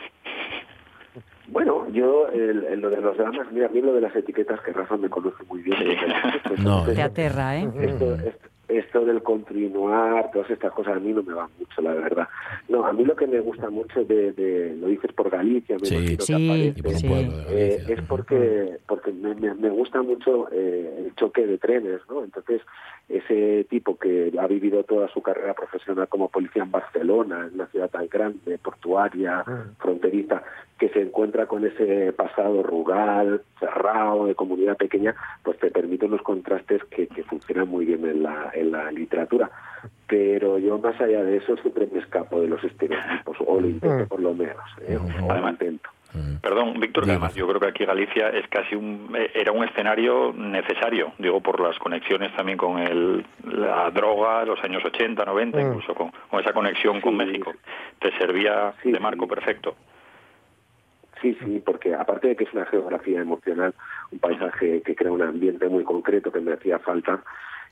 Bueno, yo, el, el- lo de los dramas, mira, a mí lo de las etiquetas, que Rafa me conoce muy bien. No. pues, Te aterra, ¿eh? Esto, esto, esto del continuar, todas estas cosas a mí no me van mucho, la verdad. No, a mí lo que me gusta mucho de, de lo dices por Galicia, me Sí. Sí, aparece, Y por un Sí. pueblo de eh, es porque porque me, me, me gusta mucho eh, el choque de trenes, ¿no? Entonces, ese tipo que ha vivido toda su carrera profesional como policía en Barcelona, en una ciudad tan grande, portuaria, fronteriza, que se encuentra con ese pasado rural, cerrado, de comunidad pequeña, pues te permite unos contrastes que, que funcionan muy bien en la, en la literatura. Pero yo, más allá de eso, siempre me escapo de los estereotipos, o lo intento por lo menos, ¿eh? o lo Además- intento. Perdón, Víctor, además yo creo que aquí Galicia es casi un eh, era un escenario necesario, digo por las conexiones también con el, la droga, los años 80, 90, Mm. incluso con, con esa conexión con. México. Te servía Sí, de marco sí. perfecto. Sí, sí, porque aparte de que es una geografía emocional, un paisaje que crea un ambiente muy concreto que me hacía falta,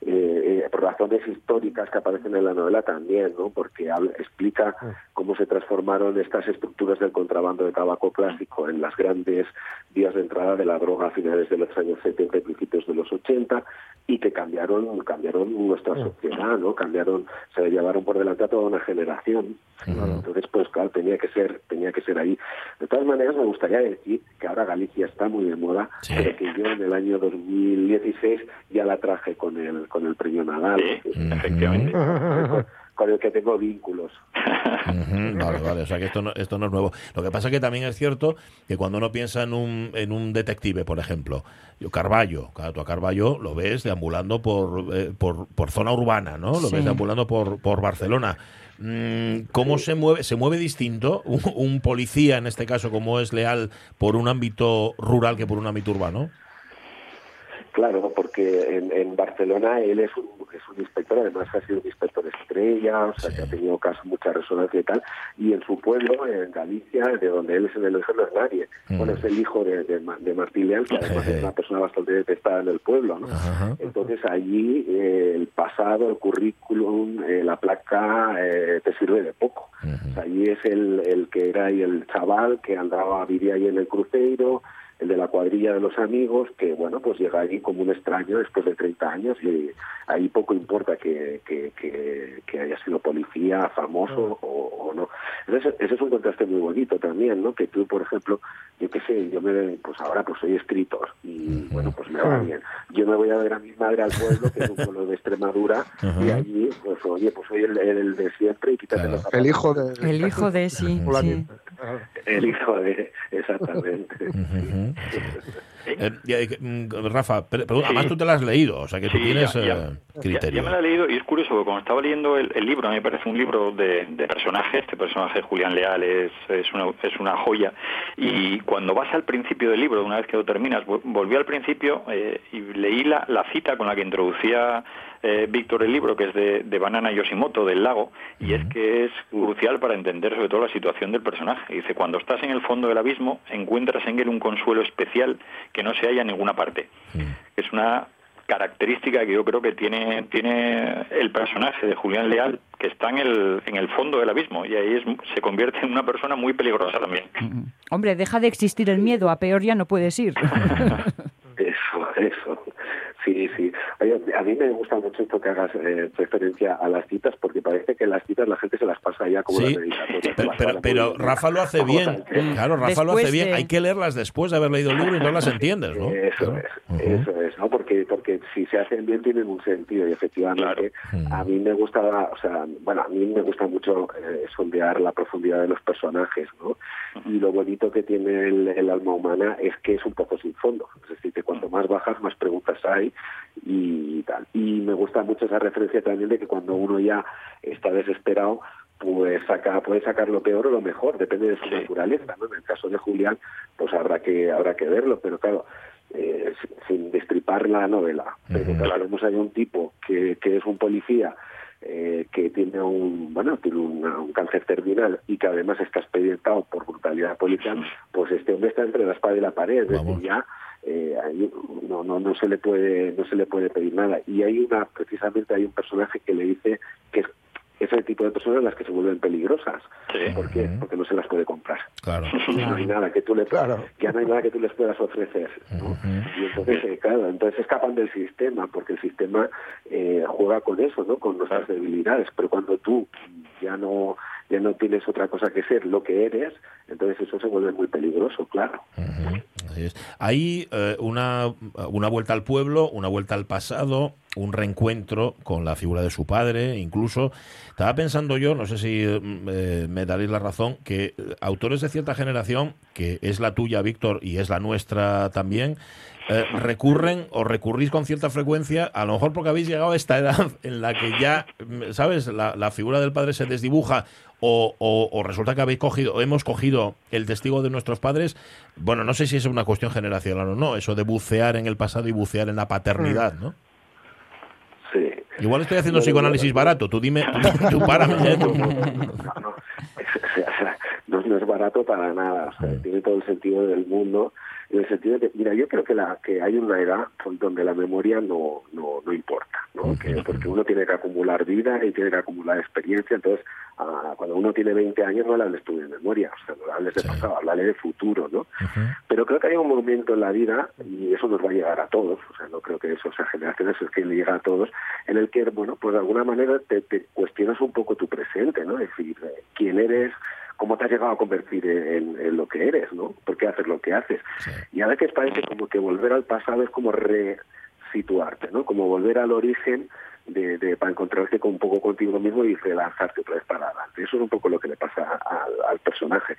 eh, eh, por razones históricas que aparecen en la novela también, ¿no? Porque habla- explica cómo se transformaron estas estructuras del contrabando de tabaco clásico en las grandes vías de entrada de la droga a finales de los años 70 y principios de los 80 y que cambiaron cambiaron nuestra sociedad, ¿no? Cambiaron, se llevaron por delante a toda una generación. Entonces, pues claro, tenía que ser tenía que ser ahí. De todas maneras, me gustaría decir que ahora Galicia está muy de moda, Sí. pero que yo en el año 2016 ya la traje con el con el premio Nadal, Sí, efectivamente. con, con el que tengo vínculos. Vale, vale, o sea que esto no, esto no es nuevo. Lo que pasa que también es cierto que cuando uno piensa en un, en un detective, por ejemplo, yo Carballo, claro, tú a Carballo lo ves deambulando por, eh, por, por zona urbana, ¿no? Lo Sí. ves deambulando por, por Barcelona. Mm, ¿Cómo se mueve? ¿Se mueve distinto un, un policía, en este caso, como es leal, por un ámbito rural que por un ámbito urbano? Claro, porque en, en Barcelona él es un, es un inspector, además ha sido un inspector estrella, o sea, que ha tenido caso, mucha resonancia y tal, y en su pueblo, en Galicia, de donde él es en el origen, no es nadie. Mm. Bueno, es el hijo de, de, de Martín Leal, que además es una persona bastante detestada en el pueblo, ¿no? Ajá. Entonces allí eh, el pasado, el currículum, eh, la placa eh, te sirve de poco. O sea, allí es el, el que era ahí el chaval que andaba, vivía ahí en el cruceiro, el de la cuadrilla de los amigos, que bueno, pues llega allí como un extraño después de 30 años y ahí poco importa que, que, que, haya sido policía, famoso o, o, no. Entonces, ese es un contraste muy bonito también, ¿no? Que tú, por ejemplo, yo qué sé, yo me, pues ahora pues soy escritor y bueno, pues me va bien. Yo me voy a ver a mi madre al pueblo, que es un pueblo de Extremadura, y allí, pues oye, pues soy el, el de siempre y quítate los El hijo de... El hijo de, sí, sí. El hijo de, exactamente. Eh, eh, mm, Rafa, además tú te la has leído, o sea que tú tienes ya, eh, criterio. Ya, me la he leído y es curioso, porque cuando estaba leyendo el, libro, a mí me parece un libro de, de personaje, este personaje Julián Leal es, es, una, es una joya, y cuando vas al principio del libro, una vez que lo terminas, volví al principio y leí la, la cita con la que introducía eh, Víctor el libro, que es de, de, Banana Yoshimoto, del lago, y es que es crucial para entender sobre todo la situación del personaje. Dice, cuando estás en el fondo del abismo, encuentras en él un consuelo especial que no se halla en ninguna parte. Es una característica que yo creo que tiene, tiene el personaje de Julián Leal, que está en el, en el fondo del abismo, y ahí es, se convierte en una persona muy peligrosa también. Hombre, deja de existir el miedo, a peor ya no puedes ir. eso, eso. Sí, sí. A mí me gusta mucho esto que hagas eh, referencia a las citas, porque parece que las citas la gente se las pasa ya como sí, Pero, pero, Rafa lo hace bien. Claro, Rafa lo hace bien. Hay que leerlas después de haber leído el libro y no las entiendes, ¿no? Eso es, eso es, ¿no? Porque, porque si se hacen bien tienen un sentido y efectivamente a mí me gusta, o sea, bueno, a mí me gusta mucho eh, sondear la profundidad de los personajes, ¿no? Y lo bonito que tiene el, el alma humana es que es un poco sin fondo. Es decir, que cuanto más bajas, más preguntas hay y tal. Y me gusta mucho esa referencia también de que cuando uno ya está desesperado, pues saca, puede sacar lo peor o lo mejor, depende de su naturaleza, ¿no? En el caso de Julián, pues habrá que, habrá que verlo, pero claro, eh, sin destripar la novela. Pero claro, vemos ahí un tipo que, que es un policía eh, que tiene un bueno tiene un cáncer terminal y que además está expedientado por brutalidad policial, pues este hombre está entre la espada y la pared, es decir, ya eh, no, no, no se le puede no se le puede pedir nada y hay una precisamente hay un personaje que le dice que es ese tipo de personas las que se vuelven peligrosas. ¿Por qué? Porque no se las puede comprar. Claro. No hay nada que tú le claro. ya no hay nada que tú les puedas ofrecer. Y entonces, eh, claro, entonces escapan del sistema, porque el sistema eh, juega con eso, ¿no? Con nuestras debilidades. Pero cuando tú ya no ya no tienes otra cosa que ser lo que eres, entonces eso se vuelve muy peligroso, claro. Hay eh, una, una vuelta al pueblo, una vuelta al pasado, un reencuentro con la figura de su padre, incluso. Estaba pensando yo, no sé si mm, eh, me daréis la razón, que autores de cierta generación, que es la tuya, Víctor, y es la nuestra también, eh, recurren o recurrís con cierta frecuencia, a lo mejor porque habéis llegado a esta edad en la que ya, ¿sabes?, la, la figura del padre se desdibuja o, o, resulta que habéis cogido, hemos cogido el testigo de nuestros padres. Bueno, no sé si es una cuestión generacional o no, eso de bucear en el pasado y bucear en la paternidad, ¿no? Sí. Igual estoy haciendo psicoanálisis barato, tú dime, tú, párame. ¿eh? No, no, es barato para nada, o sea, tiene todo el sentido del mundo en el sentido de que, mira, yo creo que, la, que hay una edad donde la memoria no, no, no importa, ¿no? Que, porque uno tiene que acumular vida y tiene que acumular experiencia, entonces ah, cuando uno tiene 20 años no le hables tú de memoria, o sea, no hables de pasado, hablale de futuro, ¿no? Pero creo que hay un momento en la vida, y eso nos va a llegar a todos, o sea, no creo que eso sea generaciones, es que le llega a todos, en el que, bueno, pues de alguna manera te, te cuestionas un poco tu presente, ¿no? Es decir, eh, quién eres, cómo te has llegado a convertir en, lo que eres, ¿no? ¿Por qué haces lo que haces? Y a veces parece como que volver al pasado es como resituarte, ¿no? Como volver al origen de, de, para encontrarte con un poco contigo mismo y relanzarte otra vez para adelante. Eso es un poco lo que le pasa al, personaje.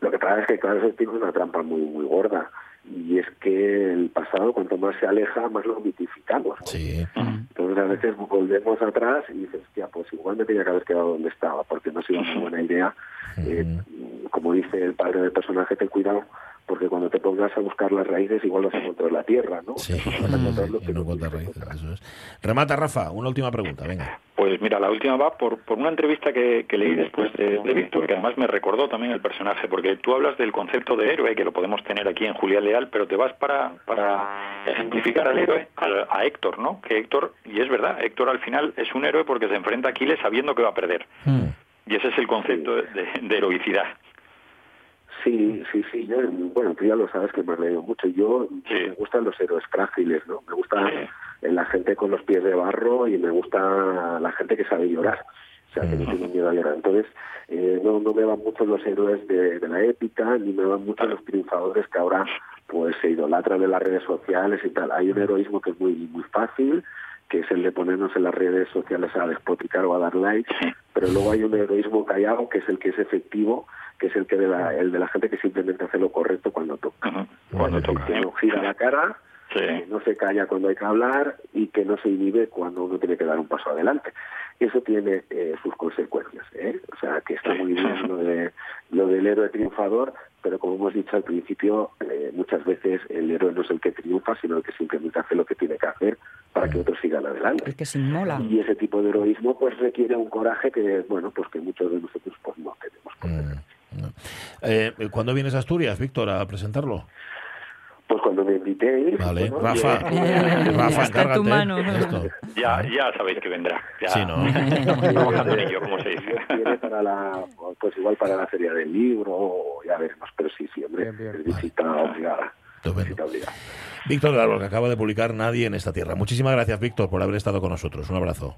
Lo que pasa es que, claro, eso tiene una trampa muy, muy gorda y es que el pasado cuanto más se aleja más lo mitificamos. Sí. entonces a veces volvemos atrás y dices hostia pues igual me tenía que haber quedado donde estaba porque no ha sido una buena idea eh, como dice el padre del personaje ten cuidado porque cuando te pongas a buscar las raíces igual vas a encontrar la tierra, ¿no? Sí, Remata, Rafa, una última pregunta, venga. Pues mira, la última va por, por una entrevista que, leí después de, Víctor, que además me recordó también el personaje, porque tú hablas del concepto de héroe, que lo podemos tener aquí en Julián Leal, pero te vas para, para ejemplificar al héroe, a, Héctor, ¿no? Que Héctor, y es verdad, Héctor al final es un héroe porque se enfrenta a Aquiles sabiendo que va a perder. Hmm. Y ese es el concepto de heroicidad. Sí, sí, sí. Yo, bueno, tú ya lo sabes que me has leído mucho. Yo me gustan los héroes frágiles, ¿no? Me gusta eh, la gente con los pies de barro y me gusta la gente que sabe llorar. O sea, que no tiene miedo a llorar. Entonces, eh, no, no me van mucho los héroes de, de la épica, ni me van mucho los triunfadores que ahora pues se idolatran en las redes sociales y tal. Hay un heroísmo que es muy, muy fácil, que es el de ponernos en las redes sociales a despotricar o a dar likes, pero luego hay un heroísmo callado que es el que es efectivo, que es el que de la, el de la gente que simplemente hace lo correcto cuando toca. Cuando toca. Que no gira la cara, que no se calla cuando hay que hablar y que no se inhibe cuando uno tiene que dar un paso adelante. Eso tiene eh, sus consecuencias. ¿eh? O sea, que está muy bien lo, de, lo del héroe triunfador, pero como hemos dicho al principio, eh, muchas veces el héroe no es el que triunfa, sino el que simplemente hace lo que tiene que hacer para que otros sigan adelante. El que se inmola. Y ese tipo de heroísmo pues requiere un coraje que, bueno, pues que muchos de nosotros pues no tenemos. Eh, ¿Cuándo vienes a Asturias, Víctor, a presentarlo? Pues cuando me invitéis... Vale, bueno, Rafa, Rafa, Está en tu encárgate. mano. Esto. Ya, ya sabéis que vendrá. Ya. Sí, ¿no? Trabajando en ello, como se dice. Viene para la, pues igual para la feria del libro, o ya veremos, pero sí, sí, hombre, es visita obligada. Visita obligada. Víctor Árbol, que acaba de publicar Nadie en esta tierra. Muchísimas gracias, Víctor, por haber estado con nosotros. Un abrazo.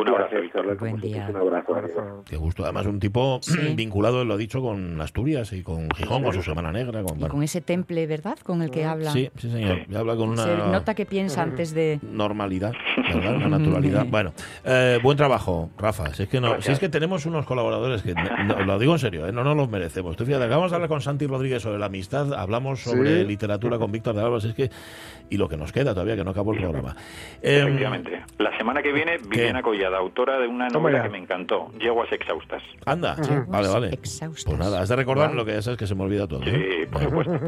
Un abrazo, Víctor. Buen día. Un abrazo. Qué gusto. Además, un tipo vinculado, lo ha dicho, con Asturias y con Gijón, con su Semana Negra. Con, Y con ese temple, ¿verdad? Con el que habla. Sí, sí, señor. Y habla con Se una nota que piensa antes de... normalidad, ¿verdad? Una naturalidad. Bueno, eh, buen trabajo, Rafa. Si es que no, si es que tenemos unos colaboradores que, no- lo digo en serio, ¿eh? no nos los merecemos. Tú fíjate, acabamos de hablar con Santi Rodríguez sobre la amistad, hablamos sobre Sí. literatura con Víctor de Álvarez, es que y lo que nos queda todavía, que no acabó el programa. Eh, Efectivamente. La semana que viene, Viviana Collada, autora de una novela que me encantó, Yeguas Exhaustas. anda, vale, vale. Exhaustas. Pues nada, has de recordarme lo que ya sabes que se me olvida todo. ¿eh? Sí, por supuesto.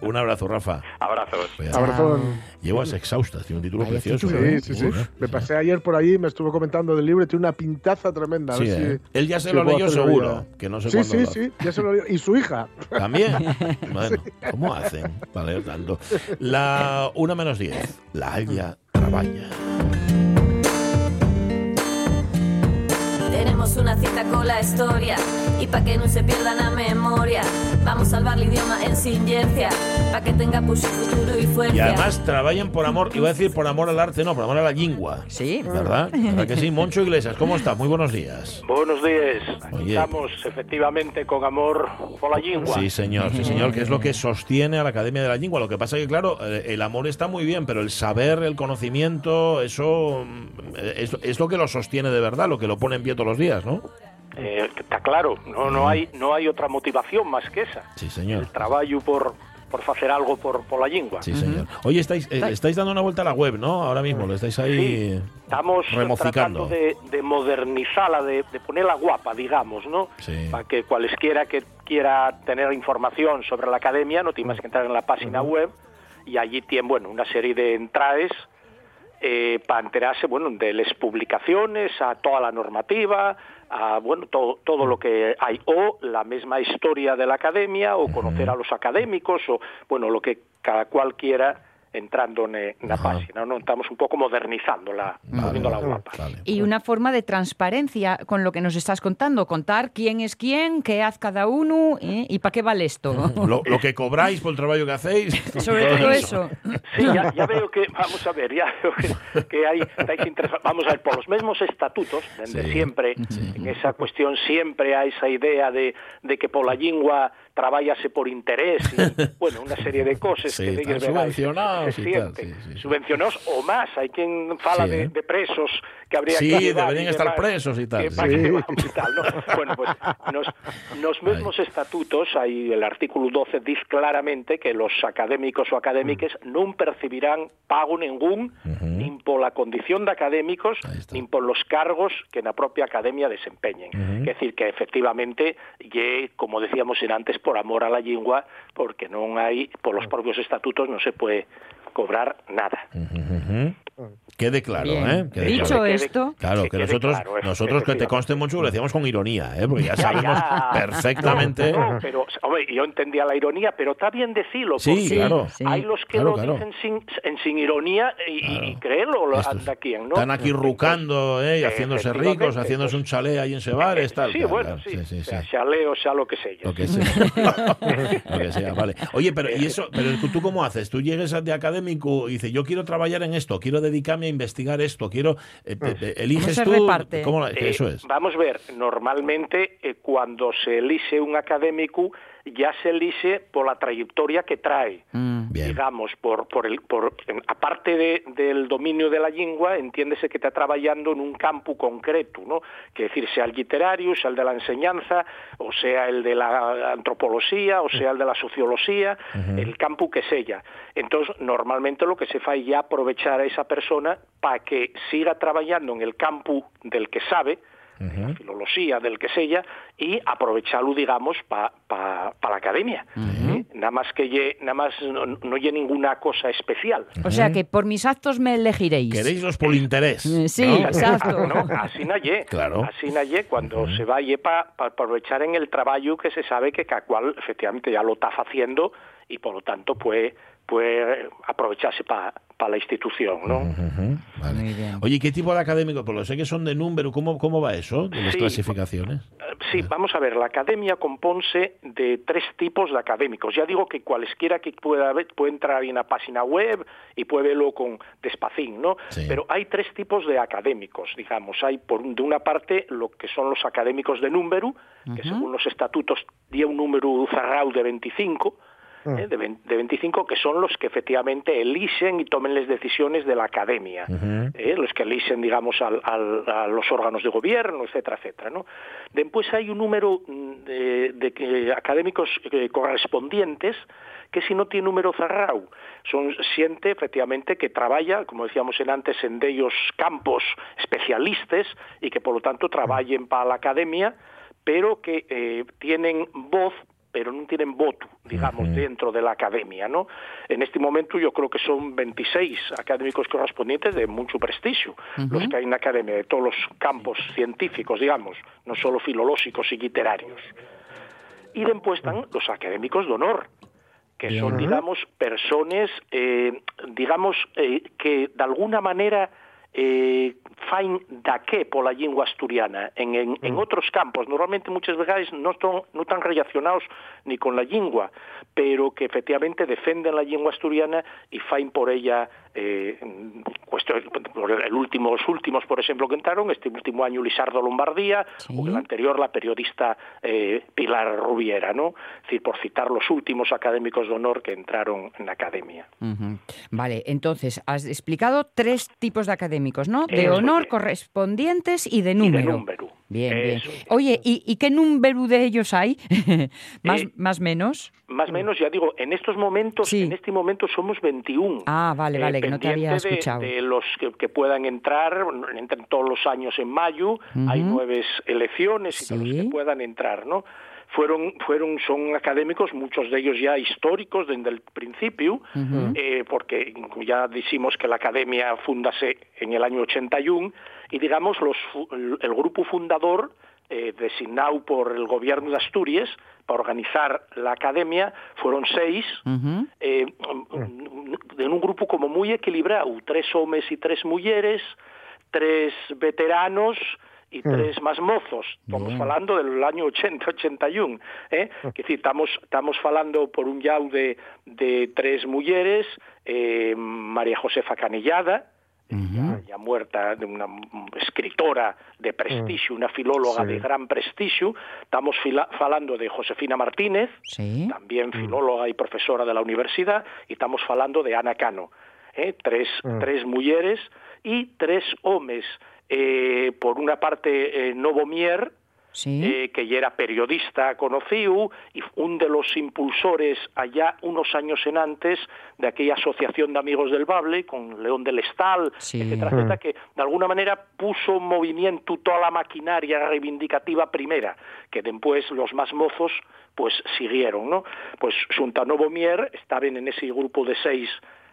Un abrazo, Rafa. Abrazos. Pues, Abrazón. Llevas exhaustas, tiene un título Vaya precioso. título, ¿eh? Sí, sí, sí. Me pasé ayer por allí, me estuvo comentando del libro tiene una pintaza tremenda. A Sí, ver ¿eh? si- Él ya se si lo leyó seguro, que no sé Sí, sí, lo- sí, ya se lo leyó. Y su hija. ¿También? Bueno, ¿cómo hacen? Vale, tanto. La una menos 10. La Haya Traballa. Una cita con la historia y pa' que no se pierda la memoria vamos a salvar el idioma en silencia pa' que tenga push futuro y fuerza Y además trabajan por amor, iba a decir por amor al arte, no, por amor a la lengua. Sí. ¿Verdad? ¿Verdad que sí? Moncho Iglesias, ¿cómo estás? Muy buenos días. Buenos días. Aquí Oye. estamos efectivamente con amor por la lengua. Sí, señor, sí, señor, que es lo que sostiene a la Academia de la Lengua. Lo que pasa que, claro, eh, el amor está muy bien, pero el saber, el conocimiento, eso mm, es, es lo que lo sostiene de verdad, lo que lo pone en pie todos los días, ¿no? Eh, está claro, no, no, hay, no hay otra motivación más que esa. Sí, señor. El trabajo por, por hacer algo por, por la lengua. Sí, señor. Oye, estáis, eh, estáis dando una vuelta a la web, ¿no? Ahora mismo, lo estáis ahí Estamos remoficando. tratando de, de modernizarla, de, de ponerla guapa, digamos, ¿no? Sí. Para que cualesquiera que quiera tener información sobre la academia no tiene más que entrar en la página web y allí tiene, bueno, una serie de entradas eh, para enterarse, bueno, de las publicaciones, a toda la normativa, a, bueno, todo, todo lo que hay, o la misma historia de la academia, o conocer a los académicos, o, bueno, lo que cada cual quiera entrando en, en la página, ¿no? Estamos un poco modernizándola, poniéndola guapa. Y una forma de transparencia con lo que nos estás contando, contar quién es quién, qué hace cada uno ¿eh? y para qué vale esto. Lo, lo que cobráis por el trabajo que hacéis. Sobre todo eso. Sí, ya, ya veo que, vamos a ver, ya veo que, que hay, estáis interesados. Vamos a ver, por los mismos estatutos, desde Sí, siempre, en esa cuestión siempre hay esa idea de, de que por la lengua trabállase por interés y, bueno, una serie de cosas Sí, que ellos subvencionados se tal. Subvencionados o más, hay quien fala Sí, de, ¿eh? de presos que habría Sí, que ayudar deberían estar demás, presos y tal, que sí. y tal, ¿no? Bueno, pues nos, nos mismos estatutos, hay el artículo 12 dice claramente que los académicos o académicas Mm. no percibirán pago ningún ni por la condición de académicos ni por los cargos que en la propia academia desempeñen. Es decir, que efectivamente, ye, como decíamos en antes, por amor a la lengua, porque no hay, por los propios estatutos no se puede cobrar nada. Ujú. Quede claro, Bien. ¿eh? Quede Dicho claro. Esto, Claro, que, nosotros, claro, nosotros que te conste mucho, lo decíamos con ironía, ¿eh? Porque ya sabemos ya. perfectamente. No, no, pero, hombre, yo entendía la ironía, pero está bien decirlo. Sí, claro. Hay los que Claro, lo dicen sin, sin ironía y, y créelo, lo anda quien, ¿no? Están aquí rucando, ¿eh? Y haciéndose ricos, haciéndose un chalet ahí en Sebares, tal. Sí, bueno, sí, sea sí. chaleo, sea lo que sea. Lo que sea. Lo que sea, vale. Oye, pero ¿y eso? Pero tú cómo haces? Tú llegas de académico y dices, yo quiero trabajar en esto, quiero dedicarme a investigar esto, quiero... eh, pe- eliges tú... ¿Cómo lo- que Eh, eso es? Vamos a ver, normalmente eh, cuando se elige un académico ya se elige por la trayectoria que trae. Digamos, por, por el, por, en- aparte de, del dominio de la lengua, entiéndese que está trabajando en un campo concreto, ¿no? Que decir, sea el literario, sea el de la enseñanza, o sea el de la antropología, o sea el de la sociología, el campo que sea. Entonces, normalmente lo que se fa es ya aprovechar a esa persona para que siga trabajando en el campo del que sabe, de la filología, del que sea, y aprovecharlo, digamos, para pa, pa la academia. ¿eh? Nada más que lle- nada más no, no lle ninguna cosa especial. O sea que por mis actos me elegiréis. Queréis los por interés. Eh, Sí, ¿no? exacto. No, así naye. Claro. Así naye cuando se va para aprovechar en el trabajo que se sabe que cada cual efectivamente ya lo está haciendo y por lo tanto puede, puede aprovecharse para la institución, ¿no? Vale. Oye, ¿qué tipo de académicos? Pues lo sé que son de número. ¿Cómo, cómo va eso de las Sí. clasificaciones? Eh, Sí, vamos a ver, la academia compónse de tres tipos de académicos. Ya digo que cualesquiera que pueda ver, puede entrar en la página web y puede verlo con despacín, ¿no? Pero hay tres tipos de académicos, digamos. Hay, por un- de una parte, lo que son los académicos de número, que según los estatutos tiene un número cerrado de 25, ¿eh? de, vein- de 25, que son los que efectivamente eligen y tomen las decisiones de la academia, ¿eh? los que eligen, digamos, al- al- a los órganos de gobierno, etcétera, etcétera. ¿no? Después hay un número mm, de, de académicos eh, correspondientes que si no tiene número cerrado, son siente efectivamente que trabaja, como decíamos en antes, en de ellos campos especialistas y que por lo tanto trabajen para la academia, pero que eh, tienen voz pero no tienen voto, digamos, dentro de la academia, ¿no? En este momento yo creo que son 26 académicos correspondientes de mucho prestigio, los que hay en la academia, de todos los campos científicos, digamos, no solo filológicos y literarios. Y después están los académicos de honor, que son, digamos, personas, eh, digamos, eh, que de alguna manera eh, fain da que pola lingua asturiana en, en, mm. en outros campos normalmente muchas vegades non, son, non tan relacionados ni con la lingua pero que efectivamente defenden la lingua asturiana e fain por ella eh, el último, los últimos, por ejemplo, que entraron, este último año Lisardo Lombardía, o el anterior la periodista eh, Pilar Rubiera, ¿no? Es decir, por citar los últimos académicos de honor que entraron en la academia. Vale, entonces has explicado tres tipos de académicos, ¿no? De Eso honor, correspondientes y de número. número. Bien, bien. Eso es. Oye, ¿y, y qué número de ellos hay? ¿Más, Eh, más menos? Más menos, ya digo, en estos momentos, en este momento somos 21. Ah, vale, vale, que no te había pendiente de- escuchado. De, los que, que puedan entrar, entran todos los años en mayo, hay nueve elecciones y los que puedan entrar, ¿no? Fueron, fueron, son académicos, muchos de ellos ya históricos desde el principio, eh, porque ya decimos que la academia fundase en el año 81 y digamos los, fu- el, grupo fundador eh, designado por el gobierno de Asturias para organizar la academia fueron seis eh, en un grupo como muy equilibrado, tres hombres y tres mujeres, tres veteranos y Mm. tres más mozos. Estamos Bien. falando del año 80, 81. ¿eh? Que decir, estamos, estamos falando por un lado de, de tres mujeres, eh, María Josefa Canillada, ya, ya muerta, de una mm, escritora de prestigio, una filóloga Sí. de gran prestigio. Estamos falando de Josefina Martínez, Sí. también filóloga y profesora de la universidad, y estamos falando de Ana Cano. ¿eh? Tres, Mm. tres mujeres y tres hombres. Eh, por una parte, eh, Novomier, Sí. eh, que ya era periodista conocido y un de los impulsores allá unos años en antes de aquella asociación de amigos del Bable con León del Estal, Sí. etcétera, Mm. etcétera, que de alguna manera puso en movimiento toda la maquinaria reivindicativa primera, que después los más mozos pues siguieron, ¿no? Pues Junta Novo Mier estaban en ese grupo de seis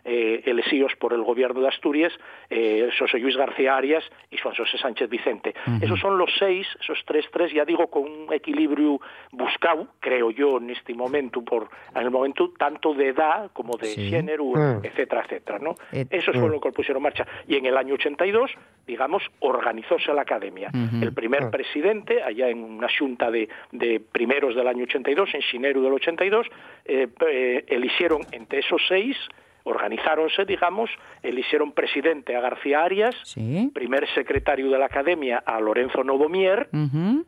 eh, elegidos por el gobierno de Asturias, eh, José Luis García Arias y Juan José Sánchez Vicente. Esos son los seis, esos tres, tres, ya digo, con un equilibrio buscado, creo yo, en este momento, por en el momento tanto de edad como de Sí. género, Mm. etcétera, etcétera, ¿no? Eh, Eso fue lo que pusieron en marcha. Y en el año 82, digamos, organizóse la academia. El primer Ah. presidente, allá en una xunta de, de primeros del año 82, en xinero del 82, eh, eh, eligieron entre esos seis, organizáronse, digamos, eligieron presidente a García Arias, Sí. primer secretario de la academia a Lorenzo Novomier,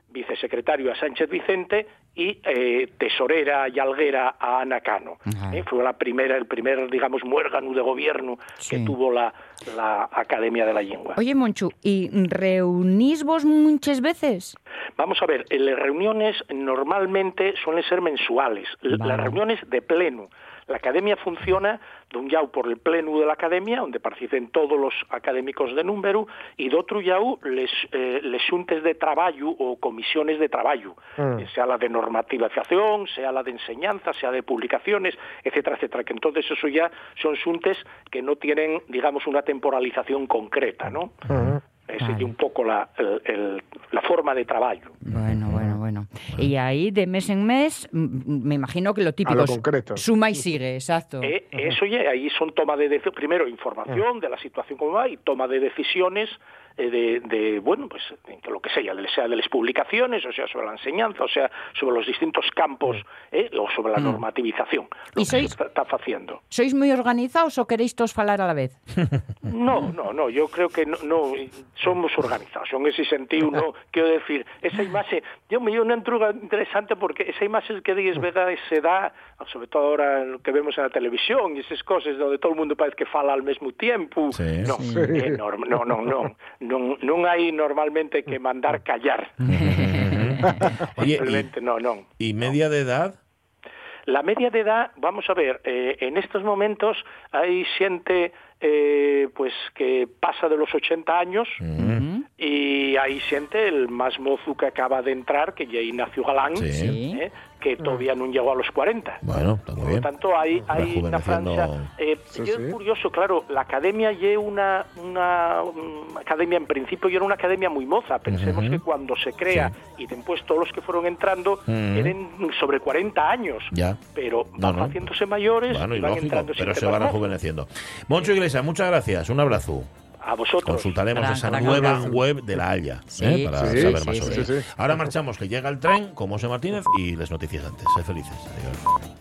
vicesecretario a Sánchez Vicente y eh, tesorera y alguera a Ana Cano. Eh, fue la primera, el primer, digamos, muérgano de gobierno que tuvo la, la Academia de la Lengua. Oye, Monchu, ¿y reunís vos muchas veces? Vamos a ver, eh, las reuniones normalmente suelen ser mensuales, Vale. las reuniones de pleno. La academia funciona de un yau por el pleno de la academia, donde participen todos los académicos de número, y de otro yau les, eh, les xuntes de trabajo o comisiones de trabajo, Mm. eh, sea la de normatización, sea la de enseñanza, sea de publicaciones, etcétera, etcétera. Que entonces eso ya son xuntes que no tienen, digamos, una temporalización concreta, ¿no? Esa es un poco la, el- el- la forma de trabajo. Bueno, bueno, bueno. Y ahí, de mes en mes, me imagino que lo típico lo es concreto. suma y sigue, exacto. Eh, eso ya, ahí son toma de decisiones, primero información de la situación como va y toma de decisiones de, de, bueno, pues de lo que sea, de- sea de las publicaciones, o sea, sobre la enseñanza, o sea, sobre los distintos campos, eh, o sobre la Mm. normativización, lo ¿Y que sois- está, está haciendo. ¿Sois muy organizados o queréis todos falar a la vez? No, no, no, yo creo que no, no somos organizados, en ese sentido, no, quiero decir, esa imagen, yo me dio una entruga interesante porque esa imagen que dices, verdad, se da, sobre todo ahora lo que vemos en la televisión y esas cosas donde todo el mundo parece que fala al mismo tiempo, Sí. no, Sí. eh, no, no, no, no, non hai normalmente que mandar callar, Oye, simplemente no, no. ¿y, y media de edad? La media de edad, vamos a ver, eh, en estos momentos hay xente eh, pues que pasa de los 80 años y hay xente, el más mozo que acaba de entrar, que ya Ignacio Galán, Sí. eh, que todavía no llegó a los 40. Bueno, está muy Por lo tanto, hay, hay una franja. Eh, Sí, y es sí. curioso, claro, la academia ya una, una, mm, academia, en principio, ya era una academia muy moza. Pensemos que cuando se crea y después todos los que fueron entrando Ujú. eran sobre 40 años. Ya. Pero No, van no. haciéndose mayores Bueno, y y van lógico, entrando pero se van rejuveneciendo. Moncho Iglesias, muchas gracias. Un abrazo. A vosotros. Consultaremos Gran, esa gran nueva web de la Haya Sí, ¿eh? para sí, saber sí, más sí, sobre sí, ella. sí. Ahora marchamos, que llega el tren con José Martínez y las noticias antes. Sé felices. Adiós.